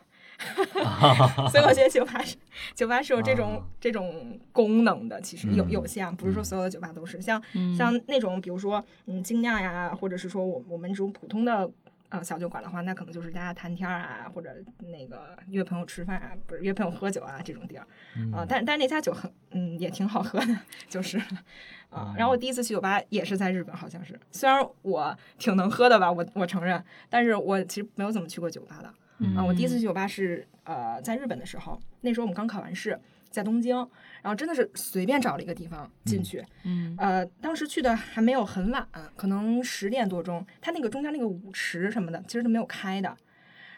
Speaker 2: 所以我觉得酒吧是酒吧是有这种、
Speaker 1: 啊。
Speaker 2: 这种功能的，其实有
Speaker 1: 嗯。
Speaker 2: 有些啊，不是说
Speaker 1: 嗯。
Speaker 2: 所有的酒吧都是。像
Speaker 4: 嗯。
Speaker 2: 像那种比如说嗯精酿呀，或者是说我我们这种普通的呃小酒馆的话，那可能就是大家谈天儿啊，或者那个约朋友吃饭啊，不是约朋友喝酒啊这种地儿。
Speaker 1: 嗯。
Speaker 2: 啊，但但那家酒很嗯也挺好喝的，就是 啊。然后我第一次去酒吧也是在日本，好像是，虽然我挺能喝的吧，我我承认，但是我其实没有怎么去过酒吧的啊。我第一次去酒吧是呃在日本的时候，那时候我们刚考完试，在东京，然后真的是随便找了一个地方进去，
Speaker 4: 嗯
Speaker 2: 呃，当时去的还没有很晚，可能十点多钟，它那个中间那个舞池什么的其实都没有开的，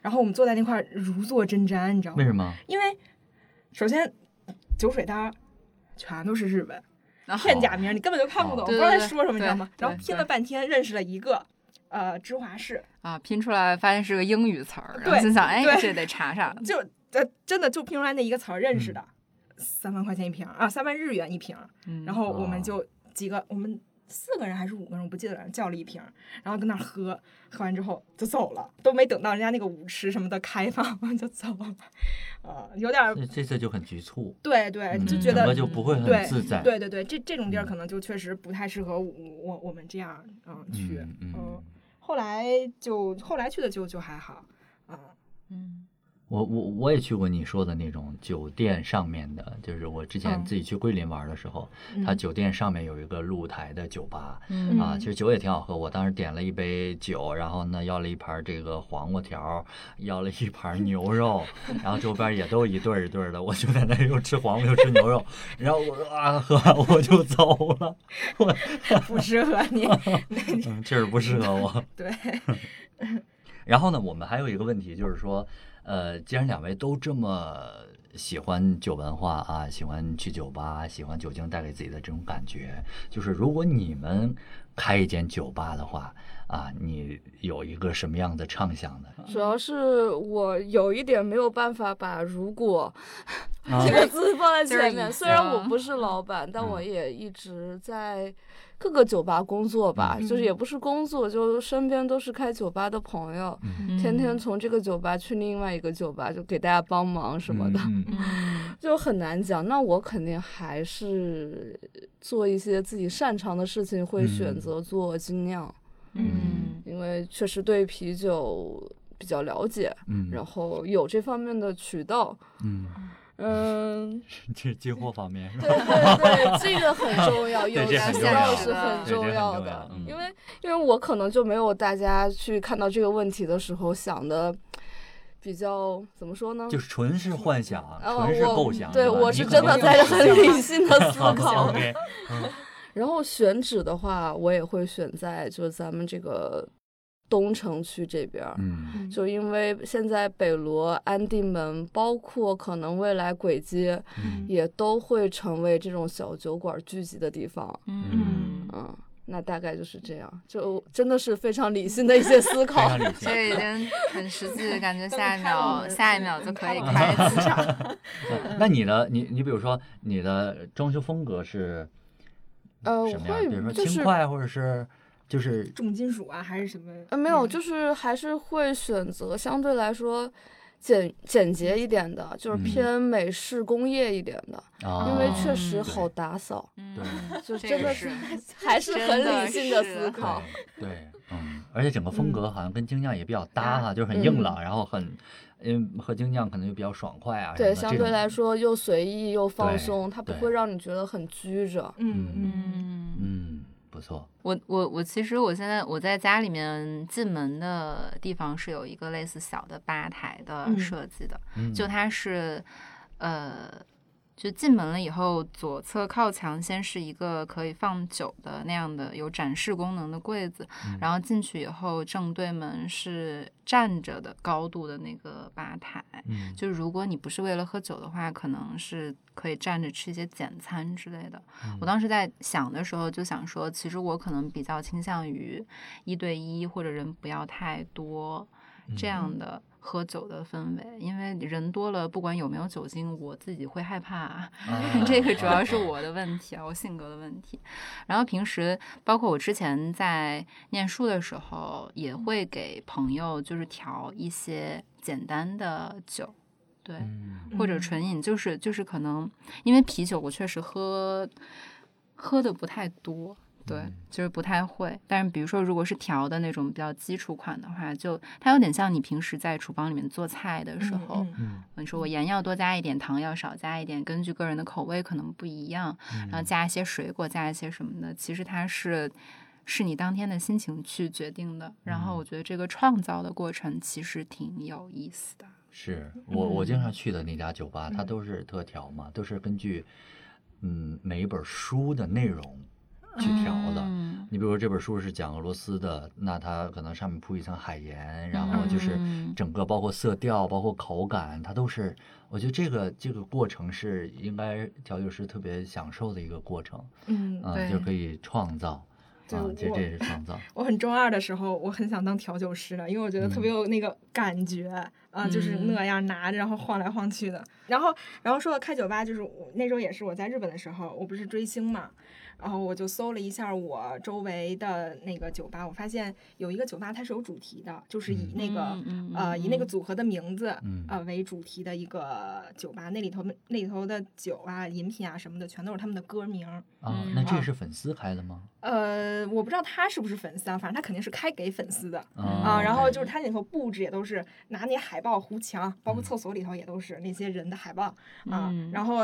Speaker 2: 然后我们坐在那块儿如坐针毡，你知道吗？
Speaker 1: 为什么？
Speaker 2: 因为首先酒水单儿全都是日文
Speaker 4: 啊
Speaker 2: 片假名，你根本就看不懂，
Speaker 1: 哦
Speaker 2: 不知道在说什么，你知道吗？然后
Speaker 4: 对
Speaker 2: 拼了半天认识了一个呃芝华士，
Speaker 4: 啊，拼出来发现是个英语词儿，然后
Speaker 2: 对
Speaker 4: 心想，哎，
Speaker 2: 对
Speaker 4: 这得查查。
Speaker 2: 就呃真的就拼出来那一个词儿认识
Speaker 1: 嗯
Speaker 2: 的，三万块钱一瓶啊，三万日元一瓶，
Speaker 4: 嗯
Speaker 2: 然后我
Speaker 1: 哦
Speaker 2: 们就几个我们。四个人还是五个人，我不记得了，叫了一瓶，然后跟那儿喝，喝完之后就走了，都没等到人家那个舞池什么的开放，我们就走了，呃，有点儿
Speaker 1: 这这次就很局促，
Speaker 2: 对对，
Speaker 1: 嗯
Speaker 2: 就觉得
Speaker 1: 就不会很
Speaker 2: 对
Speaker 1: 自在。
Speaker 2: 对对对，这这种地儿
Speaker 1: 嗯
Speaker 2: 可能就确实不太适合我我我们这样嗯去
Speaker 1: 嗯嗯
Speaker 2: 嗯，后来就后来去的就就还好，啊。
Speaker 4: 嗯。
Speaker 1: 我我我也去过你说的那种酒店上面的，就是我之前
Speaker 2: 嗯
Speaker 1: 自己去桂林玩的时候，它酒店上面有一个露台的酒吧。
Speaker 4: 嗯
Speaker 1: 啊，其实酒也挺好喝。我当时点了一杯酒，然后呢要了一盘这个黄瓜条，要了一盘牛肉，然后周边也都一对儿一对儿的，我就在那又吃黄瓜又吃牛肉，然后我啊喝完我就走了，我
Speaker 2: 不适合你，
Speaker 1: 嗯确实不适合我。
Speaker 2: 对，
Speaker 1: 然后呢，我们还有一个问题就是说，呃，既然两位都这么喜欢酒文化啊，喜欢去酒吧，喜欢酒精带给自己的这种感觉。就是如果你们开一间酒吧的话啊，你有一个什么样的畅想呢？
Speaker 3: 主要是我有一点没有办法把“如果”
Speaker 1: 啊
Speaker 3: 这个字放在前面。虽然我
Speaker 4: 嗯
Speaker 3: 不是老板，但
Speaker 1: 嗯
Speaker 3: 我也一直在各个酒吧工作吧，
Speaker 2: 嗯
Speaker 3: 就是也不是工作，就身边都是开酒吧的朋友，
Speaker 1: 嗯。
Speaker 3: 天天从这个酒吧去另外一个酒吧，就给大家帮忙什么的。就很难讲。那我肯定还是做一些自己擅长的事情，会选
Speaker 1: 嗯。
Speaker 3: 择做精酿，
Speaker 4: 嗯。
Speaker 3: 因为确实对啤酒比较了解，
Speaker 1: 嗯，
Speaker 3: 然后有这方面的渠道。
Speaker 1: 嗯，
Speaker 3: 嗯，
Speaker 1: 这是进货方面是吧？
Speaker 3: 对对对，这个很重要，有
Speaker 1: 这
Speaker 3: 渠
Speaker 1: 很重要
Speaker 3: 是很重要的因为因为我可能就没有大家去看到这个问题的时候想的比较怎么说呢？
Speaker 1: 就是纯是幻想，
Speaker 3: 呃
Speaker 1: 纯是
Speaker 3: 我
Speaker 1: 构想。
Speaker 3: 对，我是真的在
Speaker 1: 实
Speaker 3: 很理性的思考。然后选址的话，我也会选在就是咱们这个东城区这边儿，
Speaker 1: 嗯
Speaker 3: 就因为现在北罗、安定门，包括可能未来簋街，
Speaker 1: 嗯
Speaker 3: 也都会成为这种小酒馆聚集的地方。
Speaker 4: 嗯，
Speaker 3: 嗯，那大概就是这样，就真的是非常理性的一些思考。
Speaker 4: 这已经很实际，感觉下一秒 下一秒就可以
Speaker 2: 开
Speaker 4: 开
Speaker 2: 了门
Speaker 4: 磁场。
Speaker 1: 那你的你你比如说你的装修风格是
Speaker 3: 呃，我
Speaker 1: 什么样？比如说轻快，或者是就是
Speaker 2: 重金属啊，还是什么？
Speaker 3: 呃没有，
Speaker 2: 嗯
Speaker 3: 就是还是会选择相对来说简简洁一点的，就是
Speaker 1: 嗯
Speaker 3: 偏美式工业一点的，
Speaker 1: 啊，
Speaker 3: 因为确实
Speaker 4: 嗯
Speaker 3: 好打扫。
Speaker 4: 嗯，
Speaker 3: 就 真的是
Speaker 4: 是
Speaker 3: 还是很理性的思考。
Speaker 1: 对对，嗯，而且整个风格好像跟精酿也比较搭哈，就是很
Speaker 3: 嗯
Speaker 1: 硬朗，然后很，嗯，和精酿可能就比较爽快啊。
Speaker 3: 对，
Speaker 1: 什么的这种
Speaker 3: 相对来，说又随意又放松，它不会让你觉得很拘着。
Speaker 2: 嗯嗯
Speaker 4: 嗯，
Speaker 1: 嗯，不错，
Speaker 4: 我我我其实我现在我在家里面进门的地方是有一个类似小的吧台的
Speaker 2: 嗯。
Speaker 4: 设计的，
Speaker 1: 嗯，
Speaker 4: 就它是，呃，就进门了以后，左侧靠墙先是一个可以放酒的那样的有展示功能的柜子，
Speaker 1: 嗯
Speaker 4: 然后进去以后正对门是站着的高度的那个吧台。
Speaker 1: 嗯
Speaker 4: 就是如果你不是为了喝酒的话，可能是可以站着吃一些简餐之类的。
Speaker 1: 嗯
Speaker 4: 我当时在想的时候就想说，其实我可能比较倾向于一对一或者人不要太多这样的喝酒的氛围，因为人多了，不管有没有酒精，我自己会害怕。
Speaker 1: 啊
Speaker 4: 这个主要是我的问题啊，我性格的问题。然后平时包括我之前在念书的时候，也会给朋友就是调一些简单的酒，对，
Speaker 1: 嗯
Speaker 4: 或者纯饮，就是就是可能因为啤酒我确实喝喝的不太多。对
Speaker 1: 嗯，
Speaker 4: 就是不太会。但是比如说，如果是调的那种比较基础款的话，就它有点像你平时在厨房里面做菜的时候，
Speaker 2: 嗯
Speaker 1: 嗯
Speaker 4: 你说我盐要多加一点，糖要少加一点，根据个人的口味可能不一样，然后加一些水果，加一些什么的，其实它是是你当天的心情去决定的。然后我觉得这个创造的过程其实挺有意思的。
Speaker 1: 是我我经
Speaker 4: 嗯
Speaker 1: 常去的那家酒吧，它
Speaker 2: 嗯
Speaker 1: 都是特调嘛，都是根据嗯每一本书的内容去调的。
Speaker 4: 嗯
Speaker 1: 你比如说这本书是讲俄罗斯的，那它可能上面铺一层海盐，然后就是
Speaker 4: 嗯
Speaker 1: 整个包括色调、包括口感，它都是，我觉得这个这个过程是应该调酒师特别享受的一个过程，
Speaker 2: 嗯，
Speaker 1: 就可以创造，
Speaker 2: 对
Speaker 1: 啊，这
Speaker 2: 我
Speaker 1: 这是创造，
Speaker 2: 我很中二的时候，我很想当调酒师的，因为我觉得特别有那个感觉啊、就是
Speaker 4: 嗯
Speaker 2: 那样拿着，然后晃来晃去的。然后，然后说到开酒吧，就是我那时候也是我在日本的时候，我不是追星嘛，然后我就搜了一下我周围的那个酒吧，我发现有一个酒吧它是有主题的，就是以那个、
Speaker 4: 嗯嗯
Speaker 2: 呃以那个
Speaker 4: 嗯
Speaker 2: 组合的名字
Speaker 1: 嗯
Speaker 2: 呃为主题的一个酒吧，那里头那里头的酒啊、饮品啊什么的，全都是他们的歌名儿。
Speaker 1: 啊，那这是粉丝开的吗？
Speaker 2: 呃，我不知道他是不是粉丝啊，反正他肯定是开给粉丝的。啊，
Speaker 1: 啊，
Speaker 2: 然后就是他里头布置也都是拿那海报糊墙，包括
Speaker 1: 嗯
Speaker 2: 厕所里头也都是那些人的海报啊。
Speaker 4: 嗯
Speaker 2: 然后，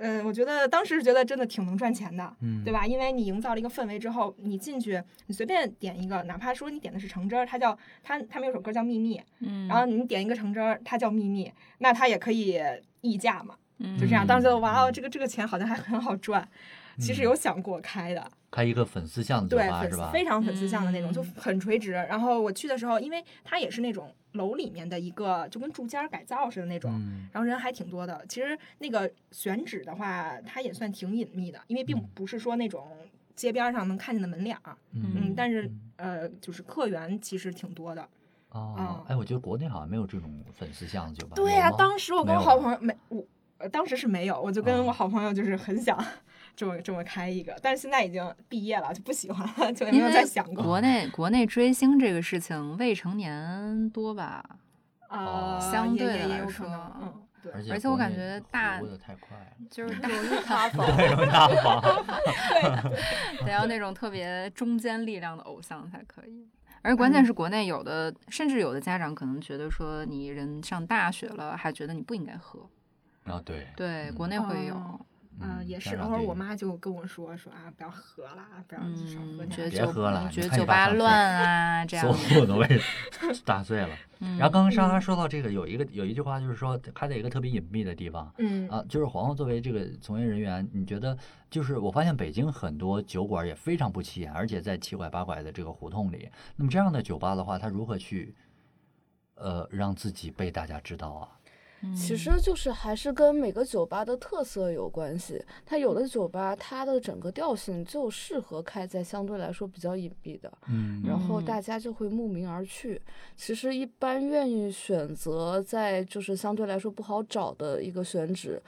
Speaker 2: 嗯、我觉得当时是觉得真的挺能赚钱的，
Speaker 1: 嗯，
Speaker 2: 对吧？因为你营造了一个氛围之后，你进去，你随便点一个，哪怕说你点的是橙汁儿，它叫它他们有首歌叫《秘密》，
Speaker 4: 嗯，
Speaker 2: 然后你点一个橙汁儿，它叫秘密，那它也可以溢价嘛，嗯就这样。
Speaker 1: 嗯
Speaker 2: 当时觉得哇哦，这个这个钱好像还很好赚。其实
Speaker 1: 嗯
Speaker 2: 有想过开的，
Speaker 1: 开一个粉丝向的酒
Speaker 2: 对，
Speaker 1: 吧是吧？
Speaker 2: 粉丝非常粉丝向的那种，就
Speaker 4: 嗯
Speaker 2: 很垂直。然后我去的时候，因为它也是那种楼里面的一个就跟住家改造似的那种，
Speaker 1: 嗯
Speaker 2: 然后人还挺多的。其实那个选址的话，它也算挺隐秘的，因为并
Speaker 1: 嗯
Speaker 2: 不是说那种街边儿上能看见的门脸儿，嗯，但是呃，就是客源其实挺多的。
Speaker 1: 哦
Speaker 2: 嗯，
Speaker 1: 哎，我觉得国内好像没有这种粉丝巷的酒吧。
Speaker 2: 对呀、当时我跟我好朋友没我。呃，当时是没有，我就跟
Speaker 1: 啊
Speaker 2: 我好朋友就是很想这么这么开一个，但是现在已经毕业了，就不喜欢了，就也没有
Speaker 4: 因为
Speaker 2: 再想过。
Speaker 4: 国内国内追星这个事情，未成年多吧？
Speaker 2: 啊，
Speaker 4: 相
Speaker 2: 也也
Speaker 4: 对来说
Speaker 2: 也有可能，嗯，对，
Speaker 1: 而且
Speaker 4: 我感觉大就是
Speaker 3: 容易塌房。
Speaker 1: 对。
Speaker 4: 得要那种特别中坚力量的偶像才可以。而关键是国内有的，甚至有的家长可能觉得说，你人上大学了，还觉得你不应该喝。
Speaker 1: 啊，对，
Speaker 4: 对，
Speaker 1: 嗯
Speaker 4: 国内会有，
Speaker 2: 哦嗯，也是。偶尔我妈就跟我说说啊，不要喝了，不要少喝
Speaker 4: 嗯，
Speaker 2: 点
Speaker 1: 别喝了
Speaker 4: 觉得酒吧乱啊，这样
Speaker 1: 所
Speaker 4: 的。
Speaker 1: 有都被打碎了。
Speaker 4: 嗯
Speaker 1: 然后刚刚莎莎说到这个，有一个有一句话就是说，开在一个特别隐秘的地方。
Speaker 2: 嗯
Speaker 1: 啊，就是黄黄作为这个从业人员，你觉得就是我发现北京很多酒馆也非常不起眼，而且在七拐八拐的这个胡同里。那么这样的酒吧的话，他如何去呃让自己被大家知道啊？
Speaker 3: 其实就是还是跟每个酒吧的特色有关系。它有的酒吧，它的整个调性就适合开在相对来说比较隐蔽的，
Speaker 1: 嗯
Speaker 3: 然后
Speaker 4: 嗯
Speaker 3: 大家就会慕名而去。其实一般愿意选择在就是相对来说不好找的一个选址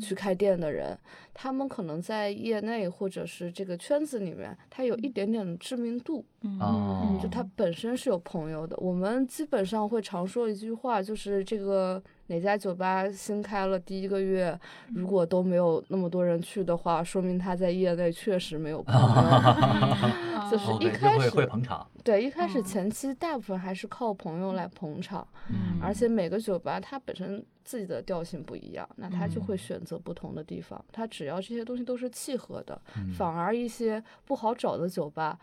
Speaker 3: 去开店的人，他们可能在业内或者是这个圈子里面，他有一点点的知名度。
Speaker 1: 哦
Speaker 3: 嗯，就他本身是有朋友的。我们基本上会常说一句话，就是这个哪家酒吧新开了第一个月，如果都没有那么多人去的话，说明他在业内确实没有朋友。就是一开
Speaker 1: 就会会
Speaker 3: 始
Speaker 1: 捧场。
Speaker 3: 对，一开始
Speaker 2: 嗯
Speaker 3: 前期大部分还是靠朋友来捧场，
Speaker 1: 嗯
Speaker 3: 而且每个酒吧它本身自己的调性不一样，那他就会
Speaker 1: 嗯
Speaker 3: 选择不同的地方。他只要这些东西都是契合的，
Speaker 1: 嗯
Speaker 3: 反而一些不好找的酒吧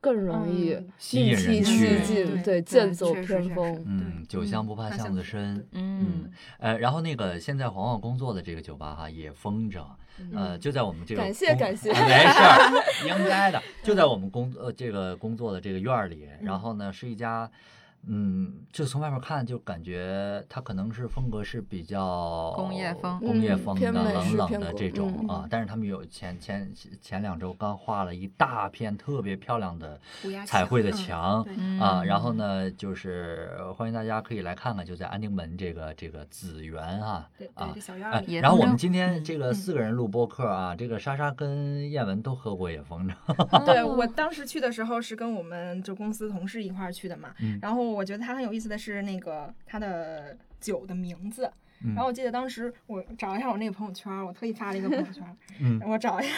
Speaker 3: 更容易
Speaker 2: 嗯
Speaker 1: 吸引人去，
Speaker 2: 对
Speaker 3: 剑走偏锋。
Speaker 1: 嗯，酒香不怕巷
Speaker 2: 子
Speaker 1: 子深。
Speaker 4: 嗯，
Speaker 1: 呃，然后那个现在黄黄工作的这个酒吧哈也封着，呃，就在我们这个
Speaker 3: 感谢感谢
Speaker 1: 啊没事儿，应该的，就在我们工呃这个工作的这个院儿里，然后呢是一家。嗯，就从外面看，就感觉它可能是风格是比较
Speaker 4: 工业风
Speaker 1: 工业
Speaker 3: 嗯
Speaker 1: 风的冷冷的这种
Speaker 3: 嗯。
Speaker 1: 啊。但是他们有前前前两周刚画了一大片特别漂亮的彩绘的
Speaker 2: 墙
Speaker 1: 啊，然后呢，就是呃欢迎大家可以来看看，就在安定门这个这个紫园啊啊
Speaker 2: 对对，这小院
Speaker 1: 哎
Speaker 2: 儿里，
Speaker 4: 也
Speaker 1: 然后我们今天这个
Speaker 2: 嗯。
Speaker 1: 四个人录播客啊，这个莎莎跟燕文都喝过野风筝，
Speaker 2: 对 我当时去的时候是跟我们就公司同事一块儿去的嘛，
Speaker 1: 嗯。
Speaker 2: 然后我觉得它很有意思的是那个它的酒的名字，
Speaker 1: 嗯。
Speaker 2: 然后我记得当时我找一下我那个朋友圈儿，我特意发了一个朋友圈儿，
Speaker 1: 嗯。
Speaker 2: 我找一下，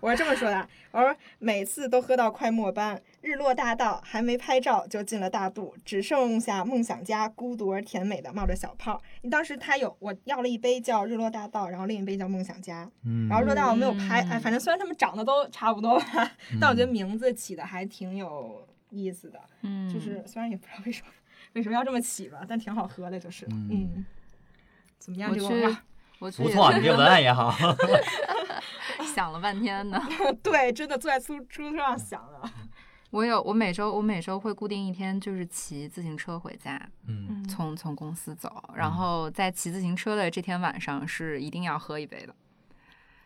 Speaker 2: 我是这么说的，我说每次都喝到快末班，日落大道还没拍照就进了大肚，只剩下梦想家孤独而甜美的冒着小泡。你当时他有我要了一杯叫日落大道，然后另一杯叫梦想家，
Speaker 1: 嗯。
Speaker 2: 然后日落大道我没有拍，哎，
Speaker 4: 嗯。
Speaker 2: 反正虽然他们长得都差不多吧，
Speaker 1: 嗯。
Speaker 2: 但我觉得名字起的还挺有意思的，
Speaker 4: 嗯，
Speaker 2: 就是虽然也不知道为什么为什么要这么起吧，但挺好喝的，就是
Speaker 1: 嗯
Speaker 2: 嗯，怎么样
Speaker 4: 我去
Speaker 2: 这个文化？
Speaker 4: 我去
Speaker 1: 不错，你这文案也好，
Speaker 4: 想了半天呢。
Speaker 2: 对，真的坐在出出租车上想的。
Speaker 4: 我有，我每周我每周会固定一天，就是骑自行车回家，
Speaker 1: 嗯
Speaker 4: 从从公司走，然后在骑自行车的这天晚上是一定要喝一杯的，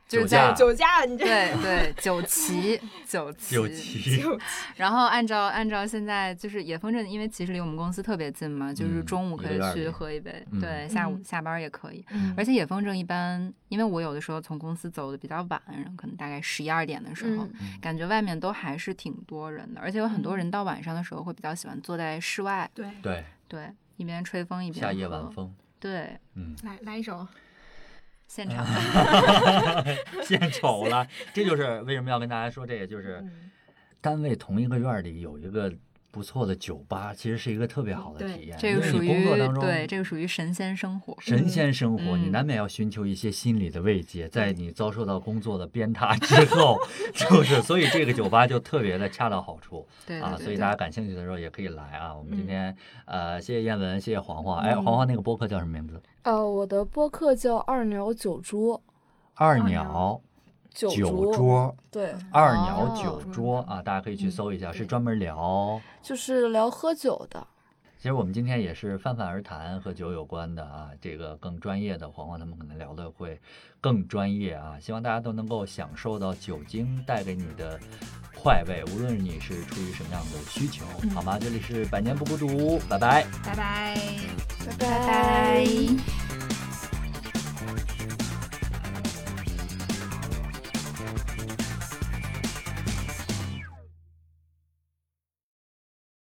Speaker 4: 就是在
Speaker 1: 酒驾
Speaker 2: 酒驾，你这
Speaker 4: 对对 酒旗酒旗
Speaker 1: 酒骑，
Speaker 2: 酒
Speaker 4: 然后按照按照现在就是野风镇，因为其实离我们公司特别近嘛，就是
Speaker 1: 嗯
Speaker 4: 中午可以去喝一杯，
Speaker 1: 嗯
Speaker 4: 对，下午
Speaker 2: 嗯
Speaker 4: 下班也可以。
Speaker 2: 嗯。
Speaker 4: 而且野风镇一般，因为我有的时候从公司走的比较晚，可能大概十一二点的时候，
Speaker 3: 嗯
Speaker 4: 感觉外面都还是挺多人的，而且有很多人到晚上的时候会比较喜欢坐在室外，
Speaker 2: 对，
Speaker 1: 对，
Speaker 4: 对，一边吹风一边
Speaker 1: 夏夜晚。风，
Speaker 4: 对，
Speaker 1: 嗯，
Speaker 2: 来来一首，
Speaker 4: 现场。
Speaker 1: 献丑了，这就是为什么要跟大家说这个，就是
Speaker 2: 嗯。
Speaker 1: 单位同一个院里有一个不错的酒吧，其实是一个特别好的体验，因为你
Speaker 4: 这个属于
Speaker 1: 工作当中
Speaker 4: 对，这个属于神仙生活。
Speaker 1: 神仙生活，你
Speaker 4: 嗯
Speaker 1: 难免要寻求一些心理的慰藉，在你遭受到工作的鞭挞之后，就是所以这个酒吧就特别的恰到好处 啊，
Speaker 4: 对对对
Speaker 1: 所以大家感兴趣的时候也可以来啊。我们今
Speaker 2: 嗯
Speaker 1: 天呃，谢谢燕文，谢谢黄黄，哎，
Speaker 2: 嗯
Speaker 1: 黄黄那个播客叫什么名字？
Speaker 3: 呃，我的播客叫二鸟酒桌，
Speaker 1: 二
Speaker 2: 鸟
Speaker 1: 鸟
Speaker 3: 酒
Speaker 1: 酒
Speaker 3: 桌，对，
Speaker 1: 二鸟
Speaker 4: 哦
Speaker 1: 酒桌啊，大家可以去
Speaker 2: 嗯
Speaker 1: 搜一下，是专门聊
Speaker 3: 就是聊喝酒的。
Speaker 1: 其实我们今天也是泛泛而谈和酒有关的啊，这个更专业的黄黄他们可能聊的会更专业啊，希望大家都能够享受到酒精带给你的快慰，无论你是出于什么样的需求，好吗？这里是百年不孤独，拜拜。
Speaker 2: 拜拜。
Speaker 3: 拜
Speaker 4: 拜拜。